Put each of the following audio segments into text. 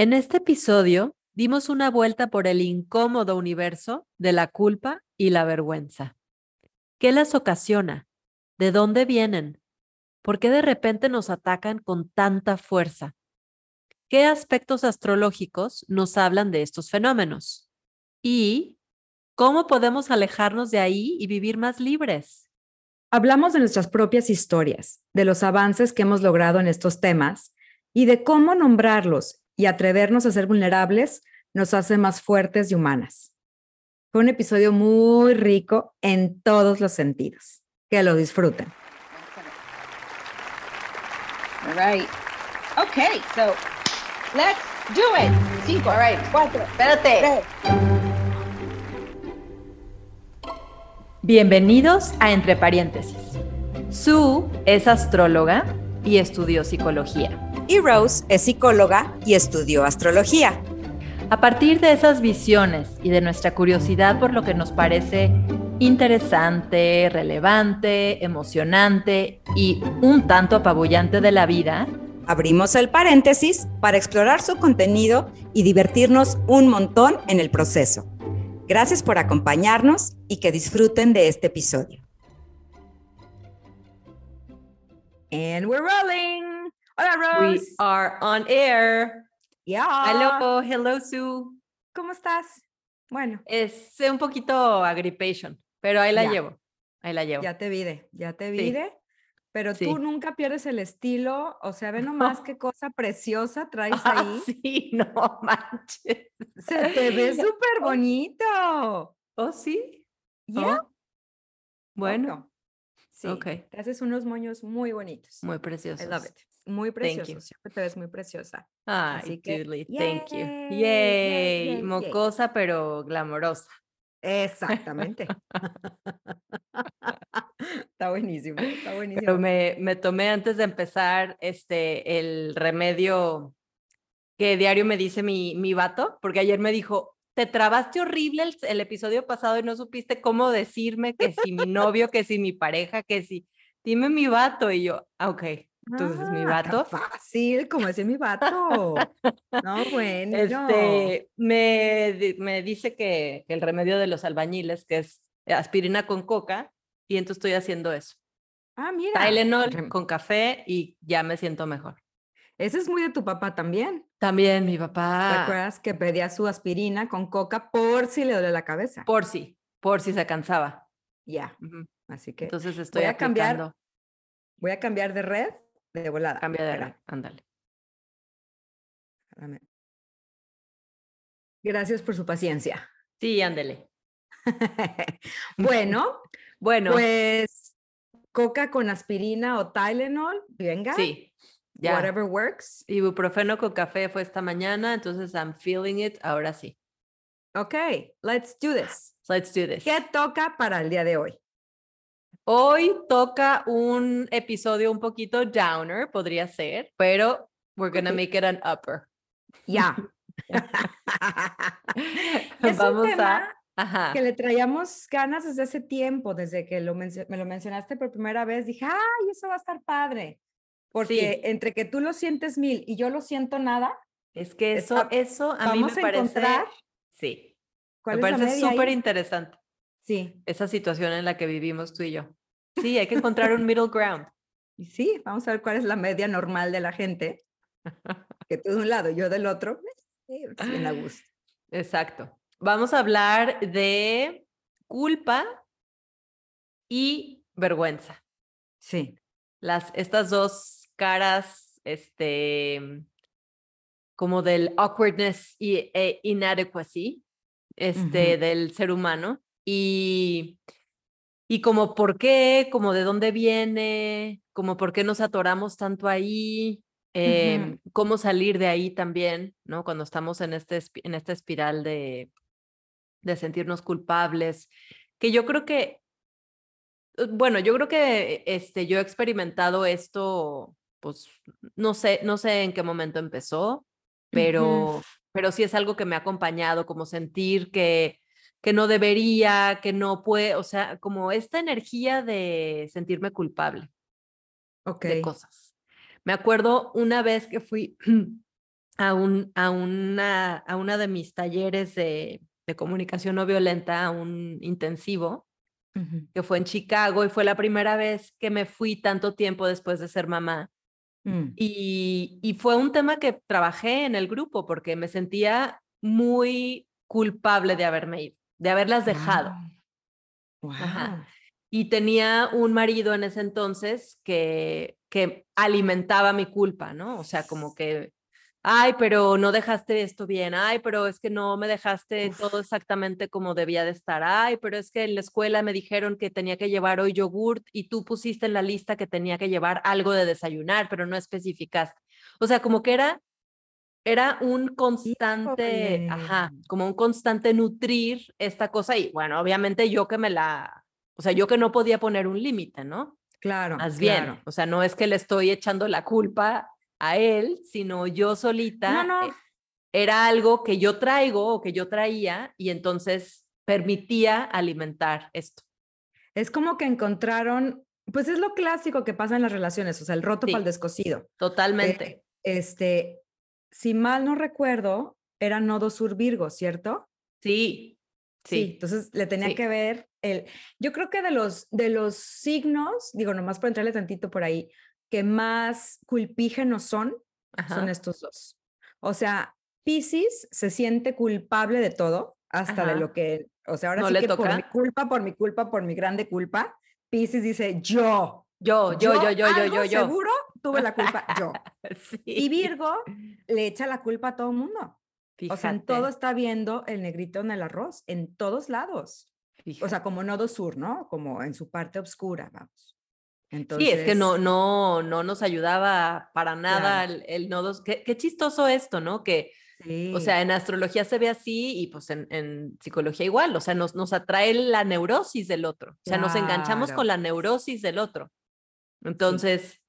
En este episodio dimos una vuelta por el incómodo universo de la culpa y la vergüenza. ¿Qué las ocasiona? ¿De dónde vienen? ¿Por qué de repente nos atacan con tanta fuerza? ¿Qué aspectos astrológicos nos hablan de estos fenómenos? ¿Y cómo podemos alejarnos de ahí y vivir más libres? Hablamos de nuestras propias historias, de los avances que hemos logrado en estos temas y de cómo nombrarlos y atrevernos a ser vulnerables nos hace más fuertes y humanas. Fue un episodio muy rico en todos los sentidos. Que lo disfruten. All right. Okay, so let's do it. Cinco, all right, cuatro, espérate. Bienvenidos a Entre Paréntesis. Sue es astróloga y estudió psicología. Y Rose es psicóloga y estudió astrología. A partir de esas visiones y de nuestra curiosidad por lo que nos parece interesante, relevante, emocionante y un tanto apabullante de la vida, abrimos el paréntesis para explorar su contenido y divertirnos un montón en el proceso. Gracias por acompañarnos y que disfruten de este episodio. And we're rolling. Hola, Rose. we are on air. Yeah. Hello, hello, Sue. ¿Cómo estás? Bueno, Es un poquito agripation, pero ahí la Ya. llevo. Ahí la llevo. ya te vide, ya te Sí. vide. Pero Sí. tú nunca pierdes el estilo. O sea, ve nomás qué cosa preciosa traes Ah, ahí. sí, no manches. Se te ve súper bonito. Oh, sí. ¿Ya? Oh, Bueno. Sí. ok. Te haces unos moños muy bonitos. muy I precioso. love it. Muy preciosos. Siempre te ves muy preciosa. Ay, que, Julie, thank you. yay, Yay, yay, yay, yay. mocosa pero glamorosa. Exactamente. está buenísimo, está buenísimo. Pero me, me tomé antes de empezar este el remedio que diario me dice mi, mi vato, porque ayer me dijo, te trabaste horrible el, el episodio pasado y no supiste cómo decirme que si mi novio, que si mi pareja, que si, dime mi vato. Y yo, ah, ok, entonces mi Ah, tan vato. Fácil, como decía mi vato. No, bueno. Este, me, me dice que, que el remedio de los albañiles, que es aspirina con coca, y entonces estoy haciendo eso. Ah, mira. Tylenol con café y ya me siento mejor. Ese es muy de tu papá también. También mi ¿Te papá, acuerdas que pedía su aspirina con coca por si le duele la cabeza? por si, por si se cansaba. Ya, así que Entonces estoy a cambiar voy a cambiar de red de volada. Cambia de red, ándale. Gracias por su paciencia. Sí, ándele. bueno, Bueno, pues coca con aspirina o Tylenol, venga. sí, ya. Whatever works. Ibuprofeno con café fue esta mañana, entonces I'm feeling it, ahora sí. Ok, let's do this. Let's do this. ¿Qué toca para el día de hoy? Hoy toca un episodio un poquito downer, podría ser, pero we're gonna make it an upper. Ya. es Vamos un tema a. Ajá. que le traíamos ganas desde hace tiempo, desde que lo me lo mencionaste por primera vez, dije, ay, eso va a estar padre. Porque entre que tú lo sientes mil y yo lo siento nada, Es que eso, está- eso a mí me a parece. encontrar Sí, me parece súper interesante Sí, esa situación en la que vivimos tú y yo. Sí, hay que encontrar un middle ground. y sí, vamos a ver cuál es la media normal de la gente. Que tú de un lado, yo del otro, eh, pues, bien a gusto. Exacto. Vamos a hablar de culpa y vergüenza. Sí, Las, estas dos caras, este, como del awkwardness y e inadequacy, este, del ser humano. Y, y como por qué, como de dónde viene, como por qué nos atoramos tanto ahí, em, cómo salir de ahí también, ¿no? Cuando estamos en, este, en esta espiral de, de sentirnos culpables, que yo creo que, eh, bueno, yo creo que este, yo he experimentado esto, pues, no sé, no sé en qué momento empezó, pero, pero sí es algo que me ha acompañado, como sentir que, que no debería, que no puede, o sea, como esta energía de sentirme culpable ok. de cosas. Me acuerdo una vez que fui a, un, a, una, a una de mis talleres de, de comunicación no violenta, a un intensivo, que fue en Chicago y fue la primera vez que me fui tanto tiempo después de ser mamá. Mm. Y, y fue un tema que trabajé en el grupo porque me sentía muy culpable de haberme ido, de haberlas dejado. Wow. Ajá. Y tenía un marido en ese entonces que, que alimentaba mi culpa, ¿no? O sea, como que, ay, pero no dejaste esto bien, ay, pero es que no me dejaste todo exactamente como debía de estar, ay, pero es que en la escuela me dijeron que tenía que llevar hoy yogurt y tú pusiste en la lista que tenía que llevar algo de desayunar, pero no especificaste. O sea, como que era era un constante, ajá, como un constante nutrir esta cosa y bueno, obviamente yo que me la, o sea, yo que no podía poner un límite, ¿no? Claro. Más bien, claro. o sea, no es que le estoy echando la culpa a él, sino yo solita. No, no. eh, Era algo que yo traigo o que yo traía y entonces permitía alimentar esto. Es como que encontraron, pues es lo clásico que pasa en las relaciones, o sea, el roto Sí. para el descosido. Totalmente. Este, si mal no recuerdo, era nodo sur Virgo, ¿cierto? sí, sí. entonces le tenía sí. que ver el. Yo creo que de los, de los signos, digo, nomás por entrarle tantito por ahí, que más culpígenos son, Ajá. son estos dos. O sea, Piscis se siente culpable de todo, hasta de Ajá. lo que, o sea, ahora ¿No sí le que por toca? mi culpa, por mi culpa, por mi grande culpa, Piscis dice yo. Yo, yo, yo, yo, yo, algo yo, yo. Seguro tuve la culpa yo. Sí. Y Virgo le echa la culpa a todo el mundo. O sea, en Fíjate, todo está viendo el negrito en el arroz, en todos lados. O sea, fíjate. como nodo sur, ¿no? Como en su parte oscura, vamos. Sí, es que no, no, no nos ayudaba para nada Claro. el, el nodo. Qué, qué chistoso esto, ¿no? Que, o sea, en astrología se ve así y pues en, en psicología igual. O sea, nos, nos atrae la neurosis del otro. O sea, nos enganchamos con la neurosis del otro. Entonces,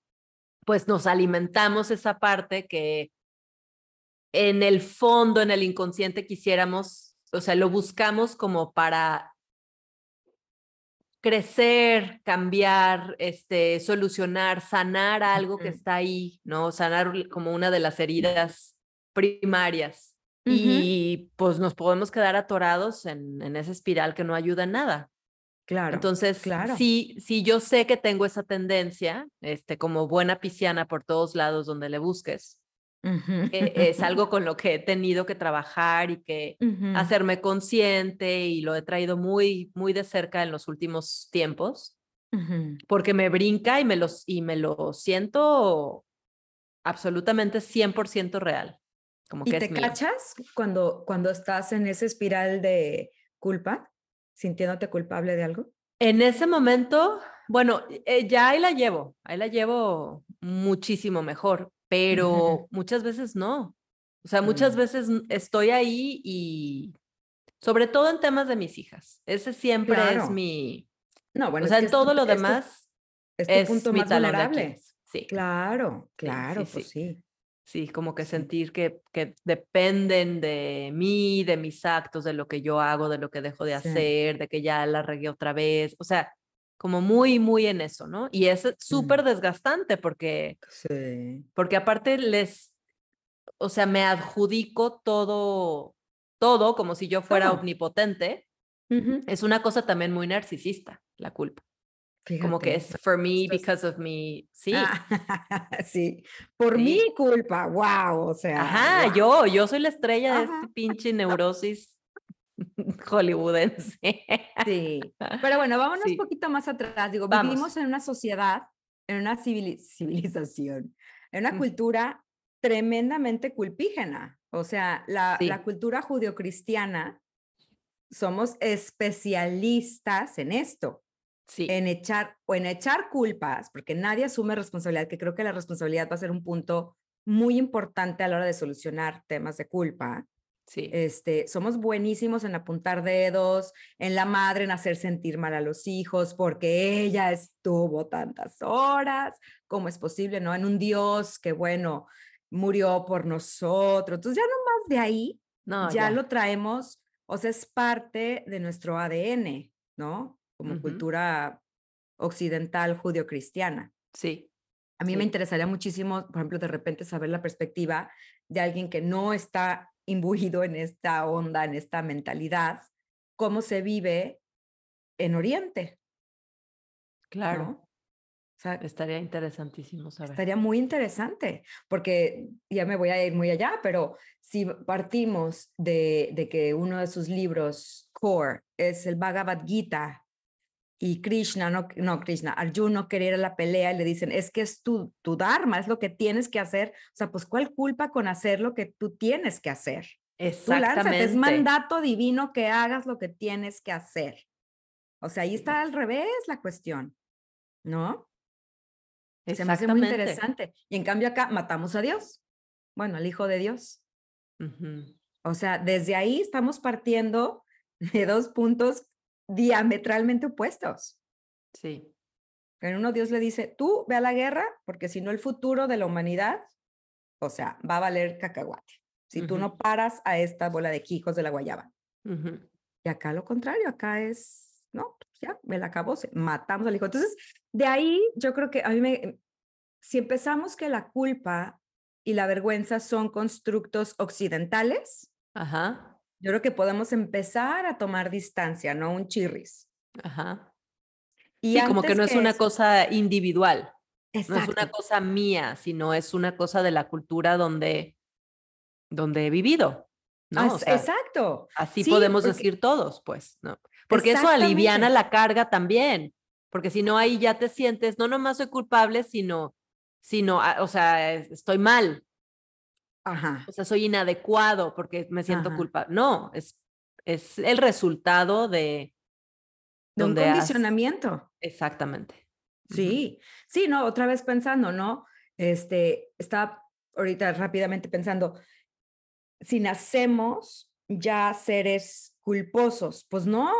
pues nos alimentamos esa parte que en el fondo, en el inconsciente quisiéramos, o sea, lo buscamos como para crecer, cambiar, este, solucionar, sanar algo que está ahí, ¿no? Sanar como una de las heridas primarias. Y pues nos podemos quedar atorados en, en esa espiral que no ayuda en nada. claro. Entonces, claro. sí, sí, yo sé que tengo esa tendencia, este, como buena pisciana por todos lados donde le busques. Eh, es algo con lo que he tenido que trabajar y que hacerme consciente y lo he traído muy, muy de cerca en los últimos tiempos, porque me brinca y me, los, y me lo siento absolutamente 100% real. Como ¿Y que te mío. cachas cuando, cuando estás en esa espiral de culpa, sintiéndote culpable de algo? En ese momento, bueno, eh, ya ahí la llevo, ahí la llevo muchísimo mejor, pero muchas veces no. O sea, muchas Mm. veces estoy ahí y sobre todo en temas de mis hijas. Ese siempre es mi, No, bueno, o sea, en tu- todo lo es tu- demás es tu es punto mi más talón vulnerable. Sí, Claro, claro, sí, pues sí. sí, como que sentir que, que dependen de mí, de mis actos, de lo que yo hago, de lo que dejo de hacer, de que ya la regué otra vez. O sea, como muy, muy en eso, ¿no? Y es súper desgastante porque, Sí. porque aparte les, o sea, me adjudico todo, todo como si yo fuera Todo. omnipotente. Ujú. Es una cosa también muy narcisista, la culpa. Como que Fíjate, es for me, because of me. Sí. Ah, sí, por Sí. mi culpa, wow, o sea. Ajá, guau. yo, yo soy la estrella de Ajá. este pinche neurosis hollywoodense. Sí, pero bueno, vámonos Sí. un poquito más atrás. Digo, Vamos. vivimos en una sociedad, en una civili- civilización, en una Mm. cultura tremendamente culpígena. O sea, la, Sí. la cultura judio-cristiana, somos especialistas en esto, Sí, en echar o en echar culpas, porque nadie asume responsabilidad, que creo que la responsabilidad va a ser un punto muy importante a la hora de solucionar temas de culpa. Sí, Este, somos buenísimos en apuntar dedos, en la madre en hacer sentir mal a los hijos porque ella estuvo tantas horas, ¿cómo es posible? ¿No? En un Dios que, bueno, murió por nosotros. Entonces ya nomás de ahí no, ya, lo traemos, o sea, es parte de nuestro ADN, ¿no? Como cultura occidental judio-cristiana. Sí, A mí me interesaría muchísimo, por ejemplo, de repente saber la perspectiva de alguien que no está imbuido en esta onda, en esta mentalidad, cómo se vive en Oriente. Claro. ¿no? O sea, Estaría interesantísimo saber. estaría muy interesante, porque ya me voy a ir muy allá, pero si partimos de, de que uno de sus libros core es el Bhagavad Gita y Krishna, no, no Krishna, Arjuna no quería ir a la pelea y le dicen, es que es tu, tu dharma, es lo que tienes que hacer. O sea, pues ¿cuál culpa con hacer lo que tú tienes que hacer? Tú lánzate, Exactamente. es mandato divino que hagas lo que tienes que hacer. O sea, ahí está al revés la cuestión, ¿no? Se me hace muy interesante. Y en cambio acá matamos a Dios. Bueno, al Hijo de Dios. O sea, desde ahí estamos partiendo de dos puntos diametralmente opuestos. Sí. En uno Dios le dice, tú ve a la guerra, porque si no el futuro de la humanidad, o sea, va a valer cacahuate. Si tú no paras a esta bola de quijos de la guayaba. Y acá lo contrario, acá es, no, pues ya, me la acabó, matamos al hijo. Entonces, de ahí yo creo que a mí me, si empezamos que la culpa y la vergüenza son constructos occidentales, Ajá. Yo creo que podemos empezar a tomar distancia, no un chirris. Ajá. Y sí, como que no es una eso- cosa individual. No es Exacto. una cosa mía, sino es una cosa de la cultura donde, donde he vivido. ¿no? O sea, exacto. así sí, podemos porque- decir todos, pues, ¿no? Porque eso aliviana la carga también. Porque si no, ahí ya te sientes, no nomás soy culpable, sino, sino, ah, o sea, es- estoy mal, Ajá. o sea, soy inadecuado porque me siento Ajá. culpable. No, es, es el resultado de... De un has- condicionamiento. Exactamente. Sí, sí, no, otra vez pensando, ¿no? Este, estaba ahorita rápidamente pensando, si nacemos ya seres culposos, pues no.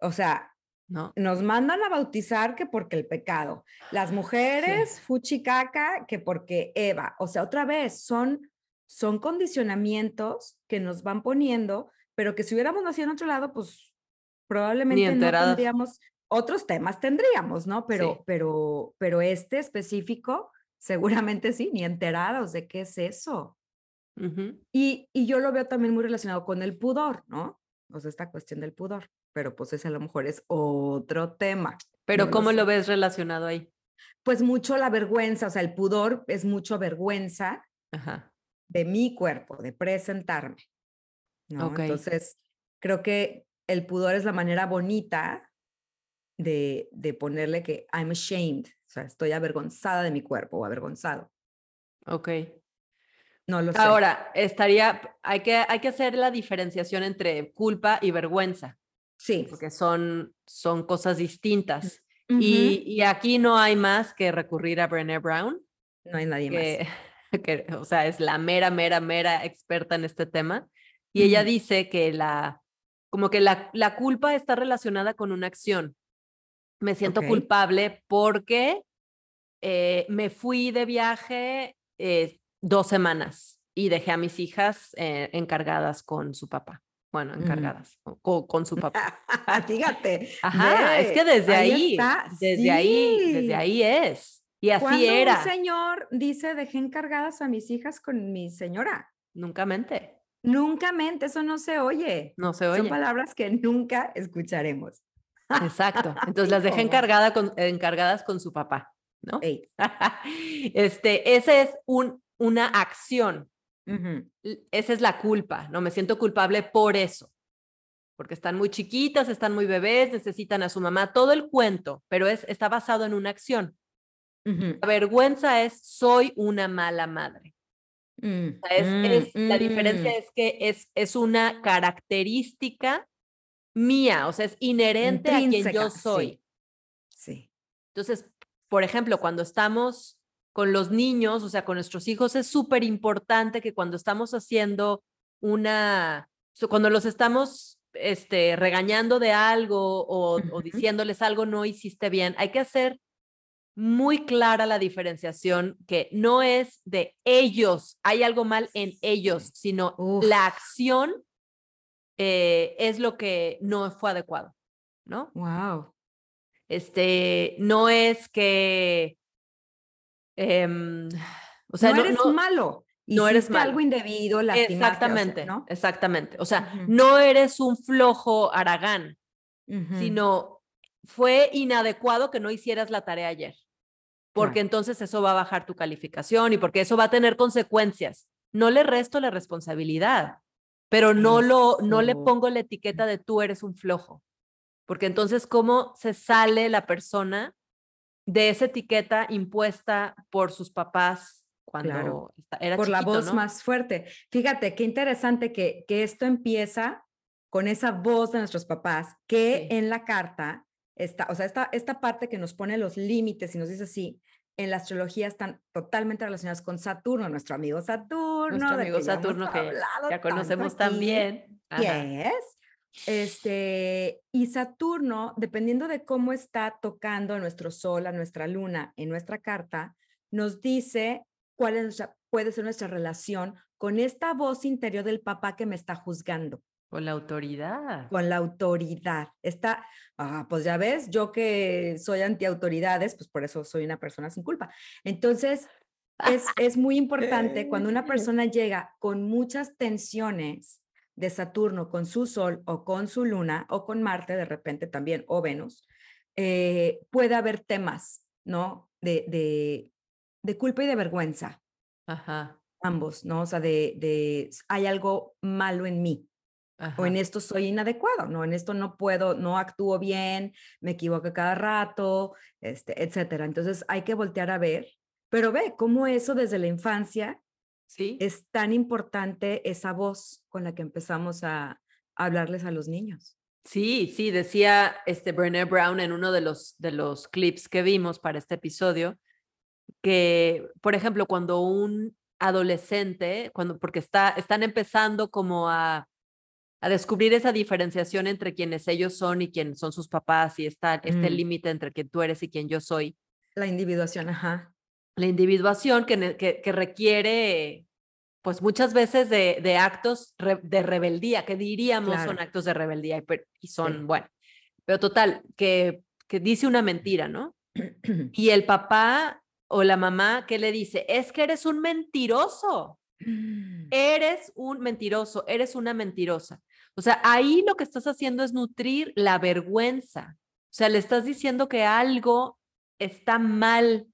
O sea, ¿No? nos mandan a bautizar que porque el pecado. Las mujeres, fuchicaca, que porque Eva. O sea, otra vez, son, son condicionamientos que nos van poniendo, pero que si hubiéramos nacido en otro lado, pues probablemente no tendríamos, otros temas tendríamos, ¿no? Pero, Sí. pero, pero este específico, seguramente sí, ni enterados de qué es eso. Y, y yo lo veo también muy relacionado con el pudor, ¿no? O sea, esta cuestión del pudor, pero pues ese a lo mejor es otro tema. Pero No ¿cómo lo ves relacionado ahí? Pues mucho la vergüenza, o sea, el pudor es mucho vergüenza Ajá. de mi cuerpo, de presentarme, ¿no? Entonces, creo que el pudor es la manera bonita de, de ponerle que I'm ashamed, o sea, estoy avergonzada de mi cuerpo o avergonzado. Ok. No lo sé. Ahora, estaría, hay que, hay que hacer la diferenciación entre culpa y vergüenza, sí. porque son, son cosas distintas. Y, y aquí no hay más que recurrir a Brené Brown, no hay nadie que, más. que, o sea, es la mera, mera, mera experta en este tema. Y ella dice que la, como que la, la culpa está relacionada con una acción. Me siento culpable porque eh, me fui de viaje eh, dos semanas y dejé a mis hijas eh, encargadas con su papá. Bueno, encargadas, con, su papá. Fíjate. Ajá, es que desde ahí, está, desde ahí, desde ahí es. Y así era. un señor dice, dejé encargadas a mis hijas con mi señora. Nunca mente. Nunca mente, eso no se oye. No se Son oye. palabras que nunca escucharemos. Exacto. Entonces las dejé encargada con, encargadas con su papá, ¿no? Ey, Este, ese es un, una acción. Esa es la culpa, ¿no? Me siento culpable por eso. Porque están muy chiquitas, están muy bebés, necesitan a su mamá, todo el cuento, pero es, está basado en una acción. La vergüenza es soy una mala madre. mm, es, es- la diferencia mm. es que es, es una característica mía, o sea, es inherente a quien yo Intrínseca, soy. Sí. Entonces, por ejemplo, cuando estamos con los niños, o sea, con nuestros hijos, es súper importante que cuando estamos haciendo una, cuando los estamos este, regañando de algo o, diciéndoles algo no hiciste bien, hay que hacer muy clara la diferenciación que no es de ellos, hay algo mal en ellos, sino Uf. la acción eh, es lo que no fue adecuado, ¿no? Wow. Este, no es que, o sea, no, no, eres no- malo. no eres malo. algo indebido, Exactamente, o sea, ¿no? exactamente. O sea, no eres un flojo aragán, Ujú. sino fue inadecuado que no hicieras la tarea ayer. Porque entonces eso va a bajar tu calificación y porque eso va a tener consecuencias. No le resto la responsabilidad, pero no lo no le pongo la etiqueta de tú eres un flojo. Porque entonces cómo se sale la persona de esa etiqueta impuesta por sus papás cuando Claro. era por la voz ¿no? más fuerte. Fíjate, qué interesante que, que esto empieza con esa voz de nuestros papás, que Sí. en la carta está, o sea, esta, esta parte que nos pone los límites y nos dice así, en la astrología están totalmente relacionadas con Saturno, nuestro amigo Saturno, Nuestro amigo que ya hemos Saturno que ya conocemos también. Ajá. Yes. Este, y Saturno, dependiendo de cómo está tocando a nuestro sol, a nuestra luna en nuestra carta, nos dice cuál es nuestra- puede ser nuestra relación con esta voz interior del papá que me está juzgando, Con la autoridad. con la autoridad. Está, ah, pues ya ves, yo que soy antiautoridades, pues por eso soy una persona sin culpa. Entonces, es, es muy importante cuando una persona llega con muchas tensiones de Saturno con su Sol o con su Luna o con Marte de repente también o Venus, eh, puede haber temas, ¿no? De, de, de culpa y de vergüenza, Ajá. ambos, ¿no? O sea, de, de hay algo malo en mí o en esto soy inadecuado, ¿no? En esto no puedo, no actúo bien, me equivoco cada rato, este, etcétera. Entonces hay que voltear a ver, pero ve cómo eso desde la infancia Sí. es tan importante esa voz con la que empezamos a, a hablarles a los niños. Sí, sí, decía este Brené Brown en uno de los, de los clips que vimos para este episodio, que, por ejemplo, cuando un adolescente, cuando, porque está, están empezando como a, a descubrir esa diferenciación entre quienes ellos son y quién son sus papás y está este Mm. límite entre quien tú eres y quien yo soy, La individuación, ajá. La individuación que, que, que requiere, pues muchas veces de, de actos re- de rebeldía, que diríamos son actos de rebeldía y, son, Sí. bueno, pero total, que, que dice una mentira, ¿no? Y el papá o la mamá, ¿qué le dice? Es que eres un mentiroso, eres un mentiroso, eres una mentirosa. O sea, ahí lo que estás haciendo es nutrir la vergüenza. O sea, le estás diciendo que algo está mal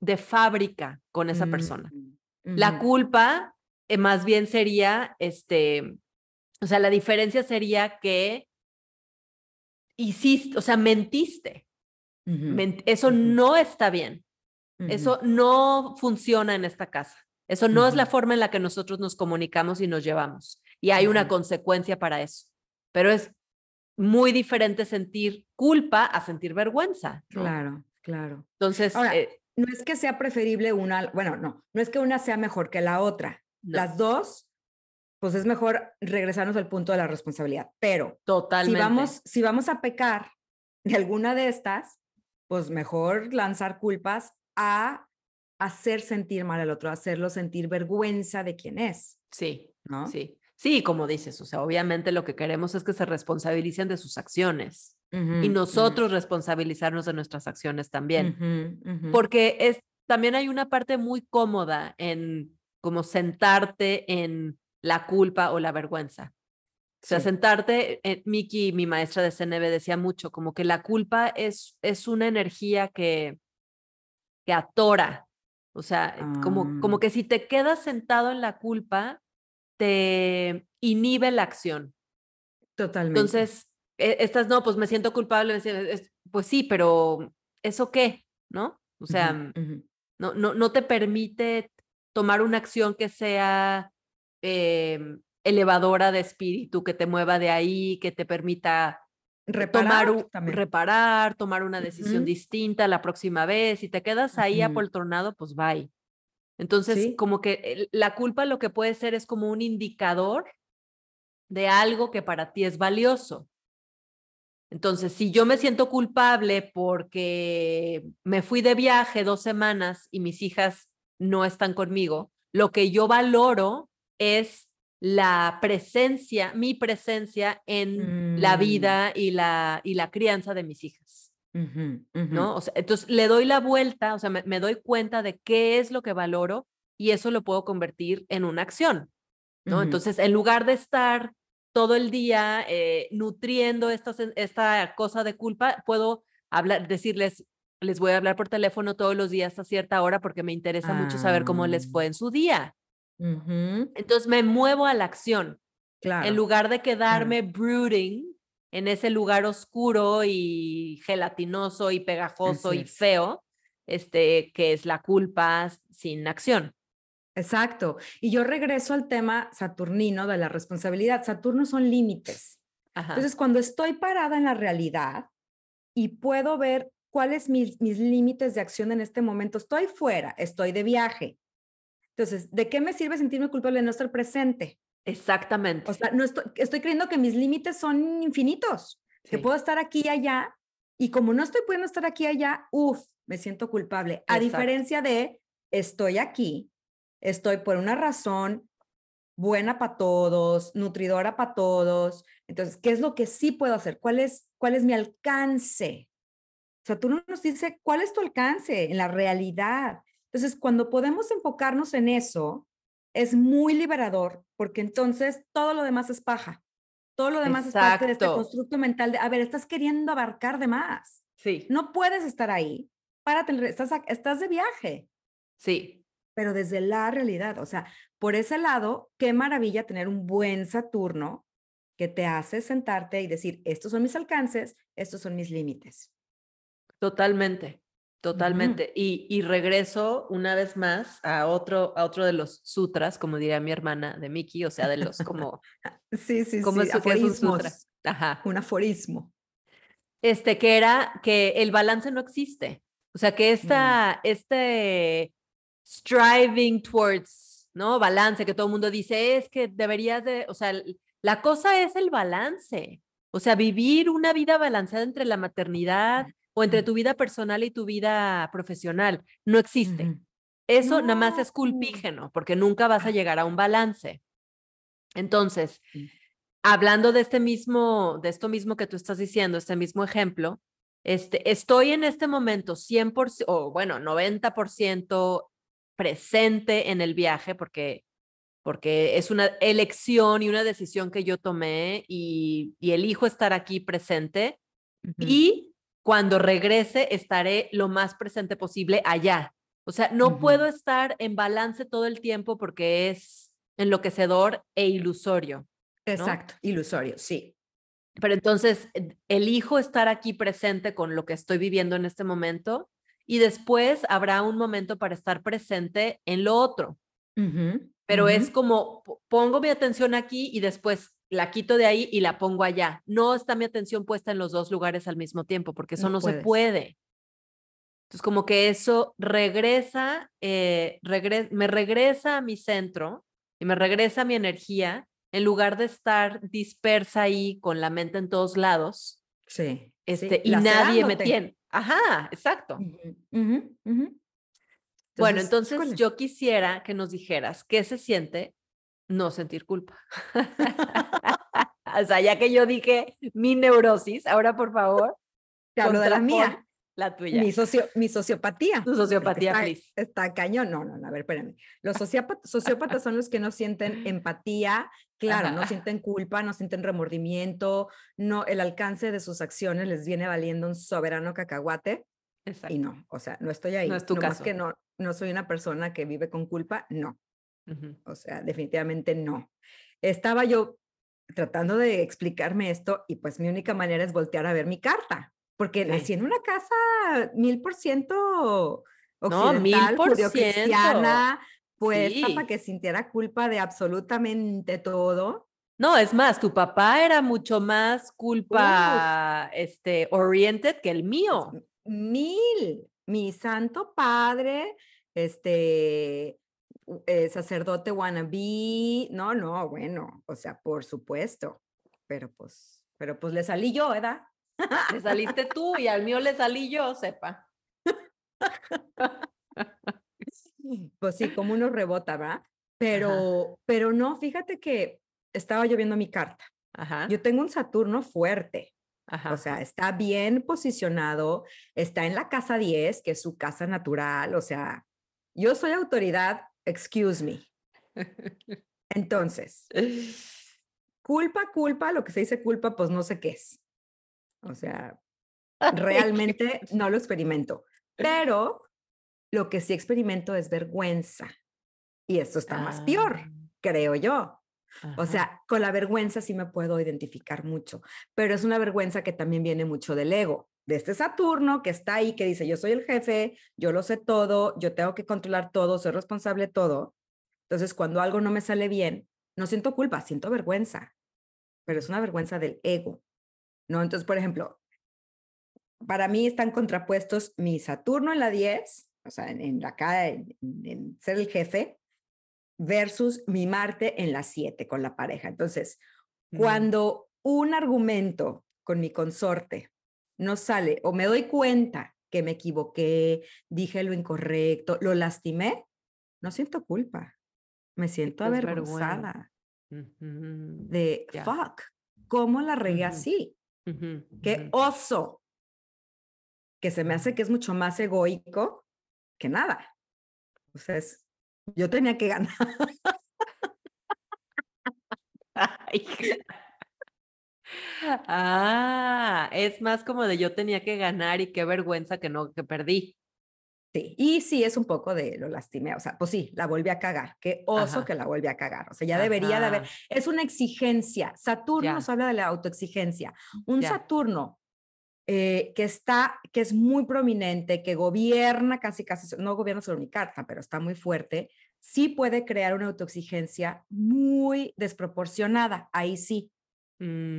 de fábrica con esa persona. Mm, La ujú, culpa eh, más bien sería, este, o sea, la diferencia sería que hiciste, o sea, mentiste. eso no está bien. Eso no funciona en esta casa. Eso no es la forma en la que nosotros nos comunicamos y nos llevamos. Y hay una consecuencia para eso. Pero es muy diferente sentir culpa a sentir vergüenza. ¿no? Claro, claro. Entonces, Ahora, eh, No es que sea preferible una, bueno, no, no es que una sea mejor que la otra. no, Las dos, pues es mejor regresarnos al punto de la responsabilidad. Pero si totalmente. vamos, si vamos a pecar de alguna de estas, pues mejor lanzar culpas a hacer sentir mal al otro, hacerlo sentir vergüenza de quién es, Sí, ¿no? sí. Sí, como dices, o sea, obviamente lo que queremos es que se responsabilicen de sus acciones y nosotros responsabilizarnos de nuestras acciones también. Porque es, también hay una parte muy cómoda en como sentarte en la culpa o la vergüenza. O sea, Sí. sentarte, eh, Miki, mi maestra de CNB, decía mucho, como que la culpa es, es una energía que, que atora. O sea, como, como Ah. que si te quedas sentado en la culpa, te inhibe la acción. Totalmente. Entonces, e- estas, no, pues me siento culpable, pues sí, pero ¿eso qué? ¿No? O sea, no, no, no te permite tomar una acción que sea em, elevadora de espíritu, que te mueva de ahí, que te permita tomar Reparar un- también. reparar, tomar una decisión distinta la próxima vez. Si te quedas ahí apoltronado, pues bye. Entonces, Sí. como que el- la culpa lo que puede ser es como un indicador de algo que para ti es valioso. Entonces, si yo me siento culpable porque me fui de viaje dos semanas y mis hijas no están conmigo, lo que yo valoro es la presencia, mi presencia en la Mm. vida y la, y la crianza de mis hijas, Ujú, ujú. ¿no? O sea, entonces le doy la vuelta, o sea, me, me doy cuenta de qué es lo que valoro y eso lo puedo convertir en una acción, ¿no? Entonces, en lugar de estar todo el día eh, nutriendo esta, esta cosa de culpa, puedo hablar, decirles, les voy a hablar por teléfono todos los días a cierta hora porque me interesa mucho saber cómo les Ah. fue en su día. Entonces me muevo a la acción. Claro. En lugar de quedarme brooding en ese lugar oscuro y gelatinoso y pegajoso y feo, este, que es la culpa sin acción. Exacto. Y yo regreso al tema saturnino de la responsabilidad. Saturno son límites. Ajá. Entonces, cuando estoy parada en la realidad y puedo ver cuáles mis, mis límites de acción en este momento, estoy fuera, estoy de viaje. Entonces, ¿de qué me sirve sentirme culpable de no estar presente? Exactamente. O sea, no estoy, estoy creyendo que mis límites son infinitos, que puedo estar aquí y allá, y como no estoy pudiendo estar aquí y allá, uff, me siento culpable. A Exacto. diferencia de estoy aquí, estoy por una razón buena para todos, nutridora para todos. Entonces, ¿qué es lo que sí puedo hacer? ¿Cuál es, cuál es mi alcance? Saturno nos dice, ¿cuál es tu alcance en la realidad? Entonces, cuando podemos enfocarnos en eso, es muy liberador, porque entonces todo lo demás es paja. Todo lo demás es parte de este constructo mental de, a ver, estás queriendo abarcar de más. Sí, No puedes estar ahí. Párate, estás, estás de viaje, sí, pero desde la realidad. O sea, por ese lado, qué maravilla tener un buen Saturno que te hace sentarte y decir, estos son mis alcances, estos son mis límites. totalmente, totalmente. y, y regreso una vez más a otro, a otro de los sutras, como diría mi hermana de Mickey, o sea, de los como, Sí, sí, como sí, es un aforismos, Ajá. un aforismo. Este, que era que el balance no existe. O sea, que esta, este striving towards, ¿no? Balance, que todo el mundo dice, es que deberías de, o sea, la cosa es el balance. O sea, vivir una vida balanceada entre la maternidad o entre tu vida personal y tu vida profesional. No existe. Eso nada más es No. culpígeno, porque nunca vas a llegar a un balance. Entonces, hablando de este mismo, de esto mismo que tú estás diciendo, este mismo ejemplo, este, estoy en este momento 100%, o bueno, 90% presente en el viaje, porque, porque es una elección y una decisión que yo tomé y, y elijo estar aquí presente. Y cuando regrese, estaré lo más presente posible allá. O sea, no puedo estar en balance todo el tiempo porque es enloquecedor e ilusorio. Exacto, ilusorio, sí. Pero entonces elijo estar aquí presente con lo que estoy viviendo en este momento y después habrá un momento para estar presente en lo otro. Pero es como po- pongo mi atención aquí y después la quito de ahí y la pongo allá. No está mi atención puesta en los dos lugares al mismo tiempo porque eso No no, se puede. Entonces como que eso regresa, eh, regre- me regresa a mi centro y me regresa a mi energía en lugar de estar dispersa ahí con la mente en todos lados. Sí. Este, sí, y nadie me tiene. Ajá, exacto. Ujú, ujú, ujú. bueno, entonces híjole. yo quisiera que nos dijeras qué se siente no sentir culpa. o sea, ya que yo dije mi neurosis, ahora por favor, Te hablo de la mía, la tuya. mi, socio, mi sociopatía. Tu sociopatía, está, please. está cañón. No, no, no, a ver, espérame. Los sociópatas, sociópatas son los que no sienten empatía, claro, no Ajá. sienten culpa, no sienten remordimiento, no, el alcance de sus acciones les viene valiendo un soberano cacahuate. Exacto. Y no, o sea, no estoy ahí. No es tu Nomás caso. que no, no soy una persona que vive con culpa, no. Ujú. O sea, definitivamente no. Estaba yo tratando de explicarme esto y pues mi única manera es voltear a ver mi carta, porque Sí. nací en una casa mil por ciento No, occidental, por cristiana, puesta Sí. para que sintiera culpa de absolutamente todo. No, es más, tu papá era mucho más culpa este, oriented que el mío. Mil. Mi santo padre, este, eh, sacerdote wannabe, no, no, bueno, o sea, por supuesto, pero pues, pero pues le salí yo, ¿verdad? Le saliste tú y al mío le salí yo, sepa. Pues sí, como uno rebota, ¿verdad? Pero, pero no, fíjate que estaba yo viendo mi carta. Ajá. Yo tengo un Saturno fuerte, ajá. o sea, está bien posicionado, está en la casa 10, que es su casa natural, o sea, yo soy autoridad excuse me. Entonces, culpa, culpa, lo que se dice culpa, pues no sé qué es. O sea, realmente no lo experimento. Pero lo que sí experimento es vergüenza. Y esto está más peor, Ah, creo yo. O sea, con la vergüenza sí me puedo identificar mucho, pero es una vergüenza que también viene mucho del ego, de este Saturno que está ahí, que dice, yo soy el jefe, yo lo sé todo, yo tengo que controlar todo, soy responsable de todo. Entonces, cuando algo no me sale bien, no siento culpa, siento vergüenza, pero es una vergüenza del ego, ¿no? Entonces, por ejemplo, para mí están contrapuestos mi Saturno en la 10, o sea, en, en la cara, en, en ser el jefe, versus mi Marte en la 7 con la pareja. Entonces, Mm. cuando un argumento con mi consorte no sale o me doy cuenta que me equivoqué, dije lo incorrecto, lo lastimé, no siento culpa. Me siento avergonzada de fuck, ¿cómo la regué así? Qué oso. Que se me hace que es mucho más egoico que nada. O sea, es- yo tenía que ganar. Ay. Ah, es más como de yo tenía que ganar y qué vergüenza que no, que perdí. Sí, y sí, es un poco de lo lastimé, o sea, pues sí, la volví a cagar, qué oso Ajá. que la volví a cagar, o sea, ya debería de haber, es una exigencia, Saturno nos habla de la autoexigencia, un Ya. Saturno eh, que está, que es muy prominente, que gobierna casi, casi, no gobierna sobre mi carta, pero está muy fuerte, sí puede crear una autoexigencia muy desproporcionada, ahí sí,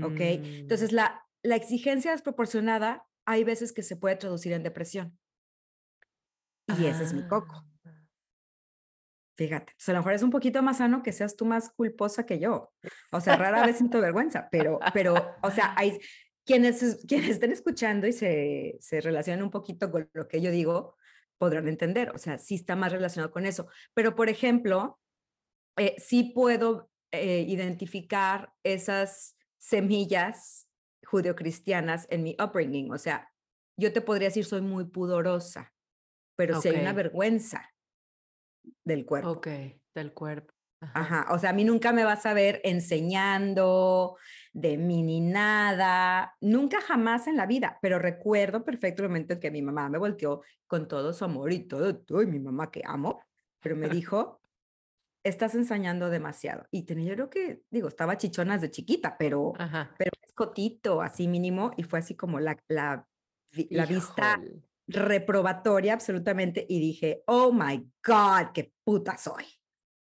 ¿ok? Mm, Entonces, la, la exigencia desproporcionada, hay veces que se puede traducir en depresión. Y ese es mi coco. ah, Fíjate, o sea, a lo mejor es un poquito más sano que seas tú más culposa que yo. O sea, rara vez siento vergüenza, pero, pero, o sea, hay quienes, es- quienes estén escuchando y se, se relacionan un poquito con lo que yo digo, podrán entender. O sea, sí está más relacionado con eso. Pero, por ejemplo, eh, sí puedo eh, identificar esas semillas judeocristianas en mi upbringing. O sea, yo te podría decir, soy muy pudorosa, pero si hay una vergüenza del cuerpo. Ok, del cuerpo. Ajá. Ajá, o sea, a mí nunca me vas a ver enseñando de mí ni nada, nunca jamás en la vida, pero recuerdo perfecto el momento en que mi mamá me volteó con todo su amor y todo, todo, y mi mamá que amo, pero me dijo, estás enseñando demasiado. Y tenía, yo creo que, digo, estaba chichona desde chiquita, pero, Ajá. pero escotito, así mínimo, y fue así como la, la, vi- la vista reprobatoria absolutamente y dije, oh my God, qué puta soy.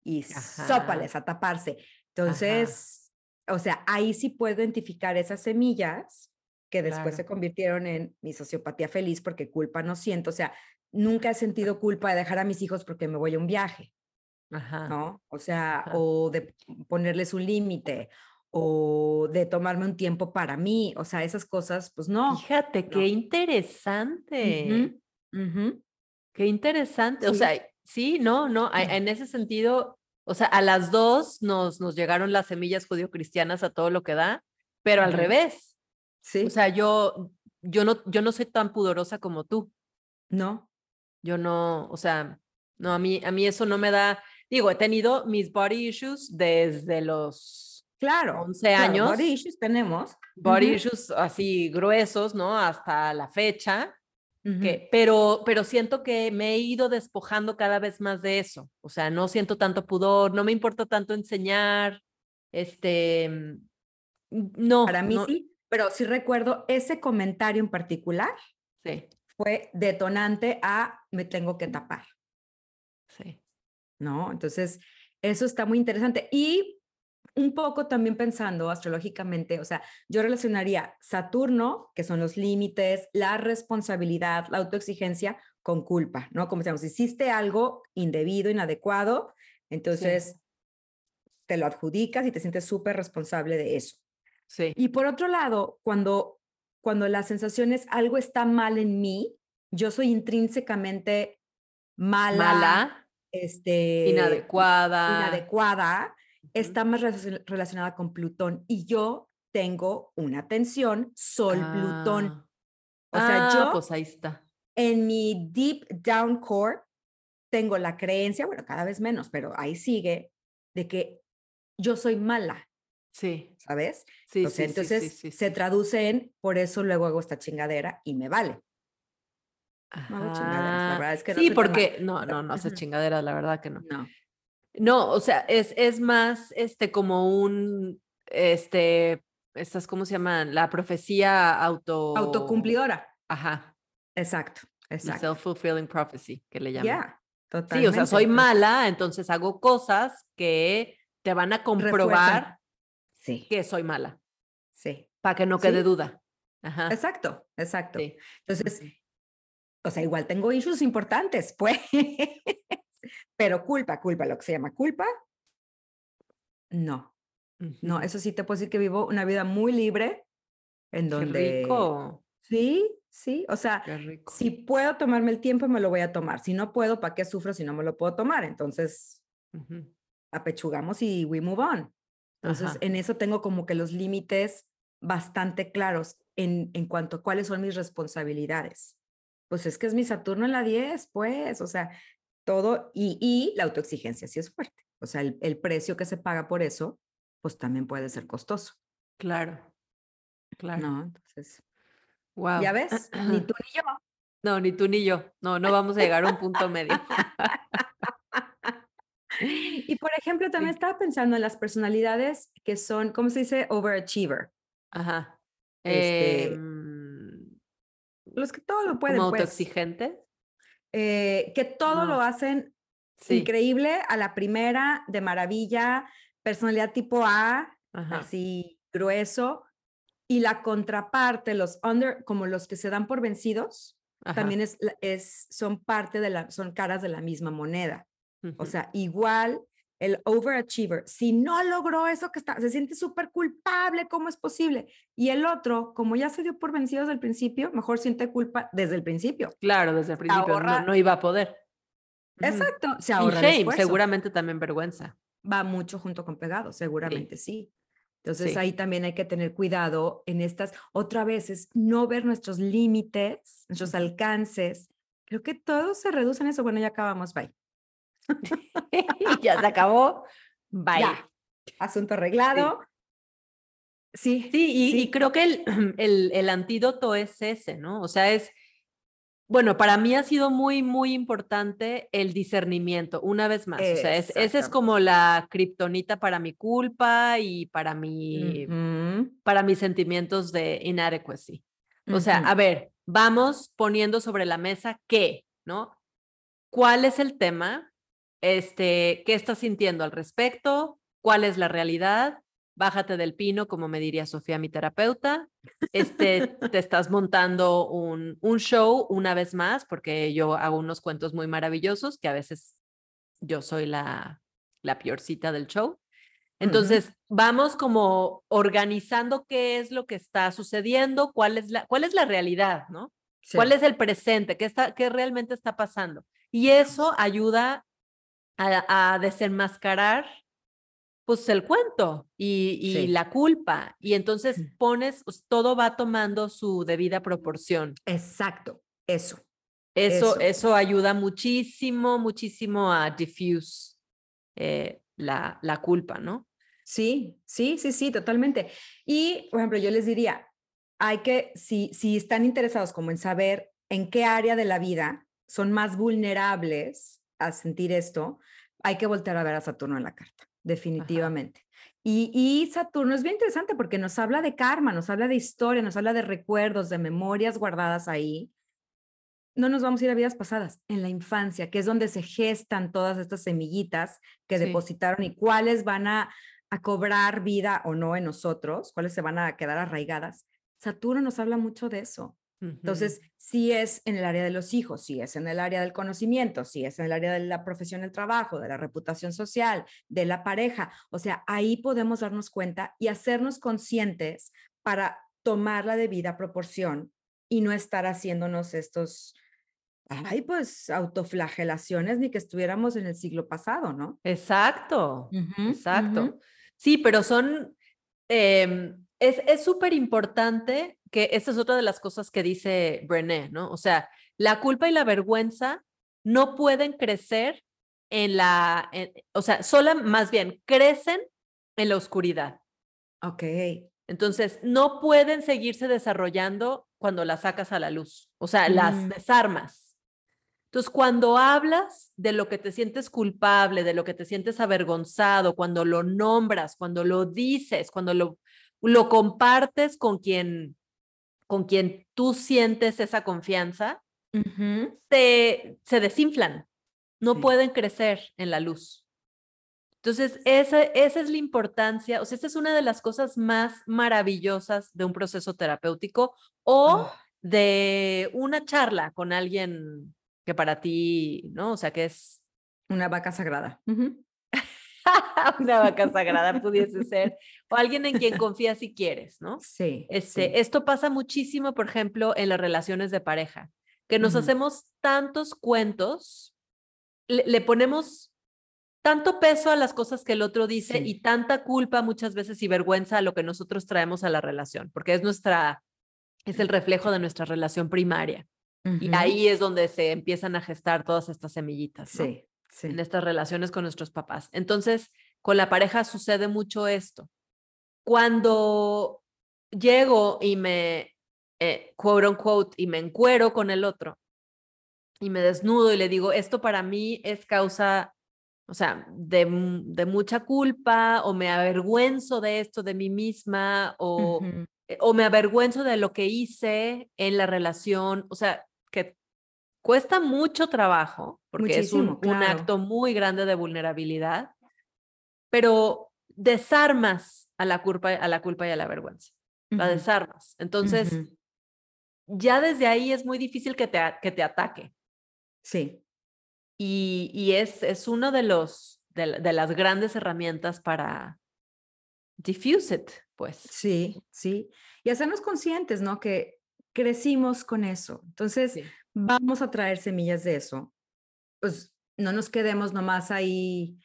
Y Ajá. sópales a taparse. Entonces, o sea, ahí sí puedo identificar esas semillas que después se convirtieron en mi sociopatía feliz porque culpa no siento. O sea, nunca he sentido culpa de dejar a mis hijos porque me voy a un viaje, Ajá. ¿no? O sea, Ajá. o de ponerles un límite o de tomarme un tiempo para mí. O sea, esas cosas, pues no. Fíjate, no. qué interesante. Qué interesante. O sea, sí, no, no. En ese sentido, o sea, a las dos nos, nos llegaron las semillas judio-cristianas a todo lo que da, pero al revés. Sí, O sea, yo, yo no, yo no soy tan pudorosa como tú. no. Yo no, o sea, no, a mí, a mí eso no me da. Digo, he tenido mis body issues desde los Claro. 11 claro, años. body issues tenemos. body Ujú, issues así gruesos, ¿no? Hasta la fecha. que, pero, pero siento que me he ido despojando cada vez más de eso. O sea, no siento tanto pudor, no me importa tanto enseñar. Este, no. Para mí no- sí, pero sí recuerdo ese comentario en particular Sí, fue detonante a me tengo que tapar, sí. ¿No? Entonces, eso está muy interesante. Y un poco también pensando astrológicamente, o sea, yo relacionaría Saturno, que son los límites, la responsabilidad, la autoexigencia, con culpa, ¿no? Como decíamos, hiciste algo indebido, inadecuado, entonces te lo adjudicas y te sientes súper responsable de eso. Sí. Y por otro lado, cuando, cuando la sensación es algo está mal en mí, yo soy intrínsecamente mala, Mala, este, inadecuada. inadecuada, está más relacion- relacionada con Plutón y yo tengo una tensión Sol-Plutón. Ah. O sea, Ah, yo Pues ahí está. en mi deep down core tengo la creencia, bueno, cada vez menos, pero ahí sigue, de que yo soy mala, Sí, ¿sabes? sí, Entonces, sí, entonces sí, sí, se traduce en, por eso luego hago esta chingadera y me vale. No hago chingaderas, la verdad es que no Sí, porque no, no, no haces chingaderas, la verdad que no. No. No, o sea, es, es más este como un, este, estas, ¿cómo se llaman? La profecía auto... Autocumplidora. Ajá, Exacto, exacto. self-fulfilling prophecy, que le llaman. Sí, totalmente. o sea, soy mala, entonces hago cosas que te van a comprobar Sí, que soy mala, sí. para que no quede Sí. duda. Ajá. Exacto, exacto. sí. Entonces. O sea, igual tengo issues importantes, pues. Pero culpa, culpa, lo que se llama culpa, no. No, eso sí te puedo decir que vivo una vida muy libre en Qué donde... rico, Sí, sí, o sea, qué rico. si puedo tomarme el tiempo, me lo voy a tomar. Si no puedo, ¿para qué sufro si no me lo puedo tomar? Entonces, Ujú. apechugamos y we move on. Entonces, Ajá. en eso tengo como que los límites bastante claros en, en cuanto a cuáles son mis responsabilidades. Pues es que es mi Saturno en la 10, pues, o sea, todo, y, y la autoexigencia sí es fuerte. O sea, el, el precio que se paga por eso, pues también puede ser costoso, Claro, claro. ¿no? Entonces, Wow. ya ves, ni tú ni yo. No, ni tú ni yo. No, no vamos a llegar a un punto medio. Y por ejemplo, también estaba pensando en las personalidades que son, ¿cómo se dice? Overachiever. Ajá. Este, Em, Los que todo lo pueden, ¿Como pues. eh, que todo lo No. hacen Sí. increíble a la primera, de maravilla, personalidad tipo A, Ajá. así grueso, y la contraparte, los under, como los que se dan por vencidos, ajá. también es, es, son parte de la, son caras de la misma moneda. O Ujú. sea, igual el overachiever, si no logró eso que está, se siente súper culpable, ¿cómo es posible? Y el otro, como ya se dio por vencido desde el principio, mejor siente culpa desde el principio. Claro, desde el principio no, ahorra- no iba a poder. Exacto, se Y ahorra el shame, esfuerzo. seguramente también vergüenza. Va mucho junto con pegado, seguramente sí. Entonces Sí. ahí también hay que tener cuidado en estas, otra vez, es no ver nuestros límites, nuestros alcances. Creo que todo se reduce en eso. Bueno, ya acabamos, bye. ya se acabó. Bye. Ya, asunto arreglado. Sí, Sí, y, y Sí. creo que el, el, el antídoto es ese, ¿no? O sea, es, bueno, para mí ha sido muy, muy importante el discernimiento, una vez más. O sea, es, esa es como la kriptonita para mi culpa y para mi, Ujú, para mis sentimientos de inadequacy. O sea, ujú. a ver, vamos poniendo sobre la mesa qué, ¿no? ¿Cuál es el tema? Este, ¿qué estás sintiendo al respecto? ¿Cuál es la realidad? Bájate del pino, como me diría Sofía, mi terapeuta. Este, te estás montando un, un show una vez más, porque yo hago unos cuentos muy maravillosos que a veces yo soy la, la peorcita del show. Entonces, vamos como organizando qué es lo que está sucediendo, cuál es la, cuál es la realidad, ¿no? Sí. ¿Cuál es el presente? ¿Qué, está, qué realmente está pasando? Y eso ayuda a, a desenmascarar pues el cuento y, y Sí. la culpa. Y entonces Mm. pones, pues, todo va tomando su debida proporción. Exacto, eso. Eso, Eso. eso ayuda muchísimo, muchísimo a diffuse eh, la, la culpa, ¿no? Sí, sí, sí, sí, totalmente. Y, por ejemplo, yo les diría, hay que, si, si están interesados como en saber en qué área de la vida son más vulnerables a sentir esto, hay que voltear a ver a Saturno en la carta, definitivamente. Y, y Saturno es bien interesante porque nos habla de karma, nos habla de historia, nos habla de recuerdos, de memorias guardadas ahí. No nos vamos a ir a vidas pasadas, en la infancia, que es donde se gestan todas estas semillitas que Sí. depositaron y cuáles van a, a cobrar vida o no en nosotros, cuáles se van a quedar arraigadas. Saturno nos habla mucho de eso. Entonces, si es en el área de los hijos, si es en el área del conocimiento, si es en el área de la profesión del trabajo, de la reputación social, de la pareja, o sea, ahí podemos darnos cuenta y hacernos conscientes para tomar la debida proporción y no estar haciéndonos estos, ay, pues, autoflagelaciones ni que estuviéramos en el siglo pasado, ¿no? Exacto. Exacto. Sí, pero son, em, es es súper importante que esta es otra de las cosas que dice Brené, ¿no? O sea, la culpa y la vergüenza no pueden crecer en la, o sea, sola, más bien, crecen en la oscuridad. Ok. Entonces, no pueden seguirse desarrollando cuando las sacas a la luz, o sea, las Mm. desarmas. Entonces, cuando hablas de lo que te sientes culpable, de lo que te sientes avergonzado, cuando lo nombras, cuando lo dices, cuando lo, lo compartes con quien, con quien tú sientes esa confianza, se, se desinflan, no Sí. pueden crecer en la luz. Entonces, esa, esa es la importancia, o sea, esta es una de las cosas más maravillosas de un proceso terapéutico o Ah. de una charla con alguien que para ti, ¿no? O sea, que es Una vaca sagrada. Una vaca sagrada pudiese ser, o alguien en quien confías si quieres, ¿no? Sí. Este, sí. Esto pasa muchísimo, por ejemplo, en las relaciones de pareja, que nos Ujú. hacemos tantos cuentos, le, le ponemos tanto peso a las cosas que el otro dice Sí. y tanta culpa muchas veces y vergüenza a lo que nosotros traemos a la relación, porque es nuestra, es el reflejo de nuestra relación primaria. Y Ujú. ahí es donde se empiezan a gestar todas estas semillitas. ¿no? Sí, sí. en estas relaciones con nuestros papás. Entonces, con la pareja sucede mucho esto. Cuando llego y me, eh, quote unquote, y me encuero con el otro y me desnudo y le digo, esto para mí es causa, o sea, de, de mucha culpa o me avergüenzo de esto de mí misma o, Ujú. eh, o me avergüenzo de lo que hice en la relación, o sea, que cuesta mucho trabajo, porque es un, Muchísimo, un claro. acto muy grande de vulnerabilidad, pero desarmas a la culpa, a la culpa y a la vergüenza, la Ujú. desarmas. Entonces, ya desde ahí es muy difícil que te, que te ataque. Sí, Y, y es, es uno de los, de, la- de las grandes herramientas para diffuse it, pues. sí, sí. Y hacernos conscientes, ¿no? Que crecimos con eso. Entonces, Sí. vamos a traer semillas de eso. Pues no nos quedemos nomás ahí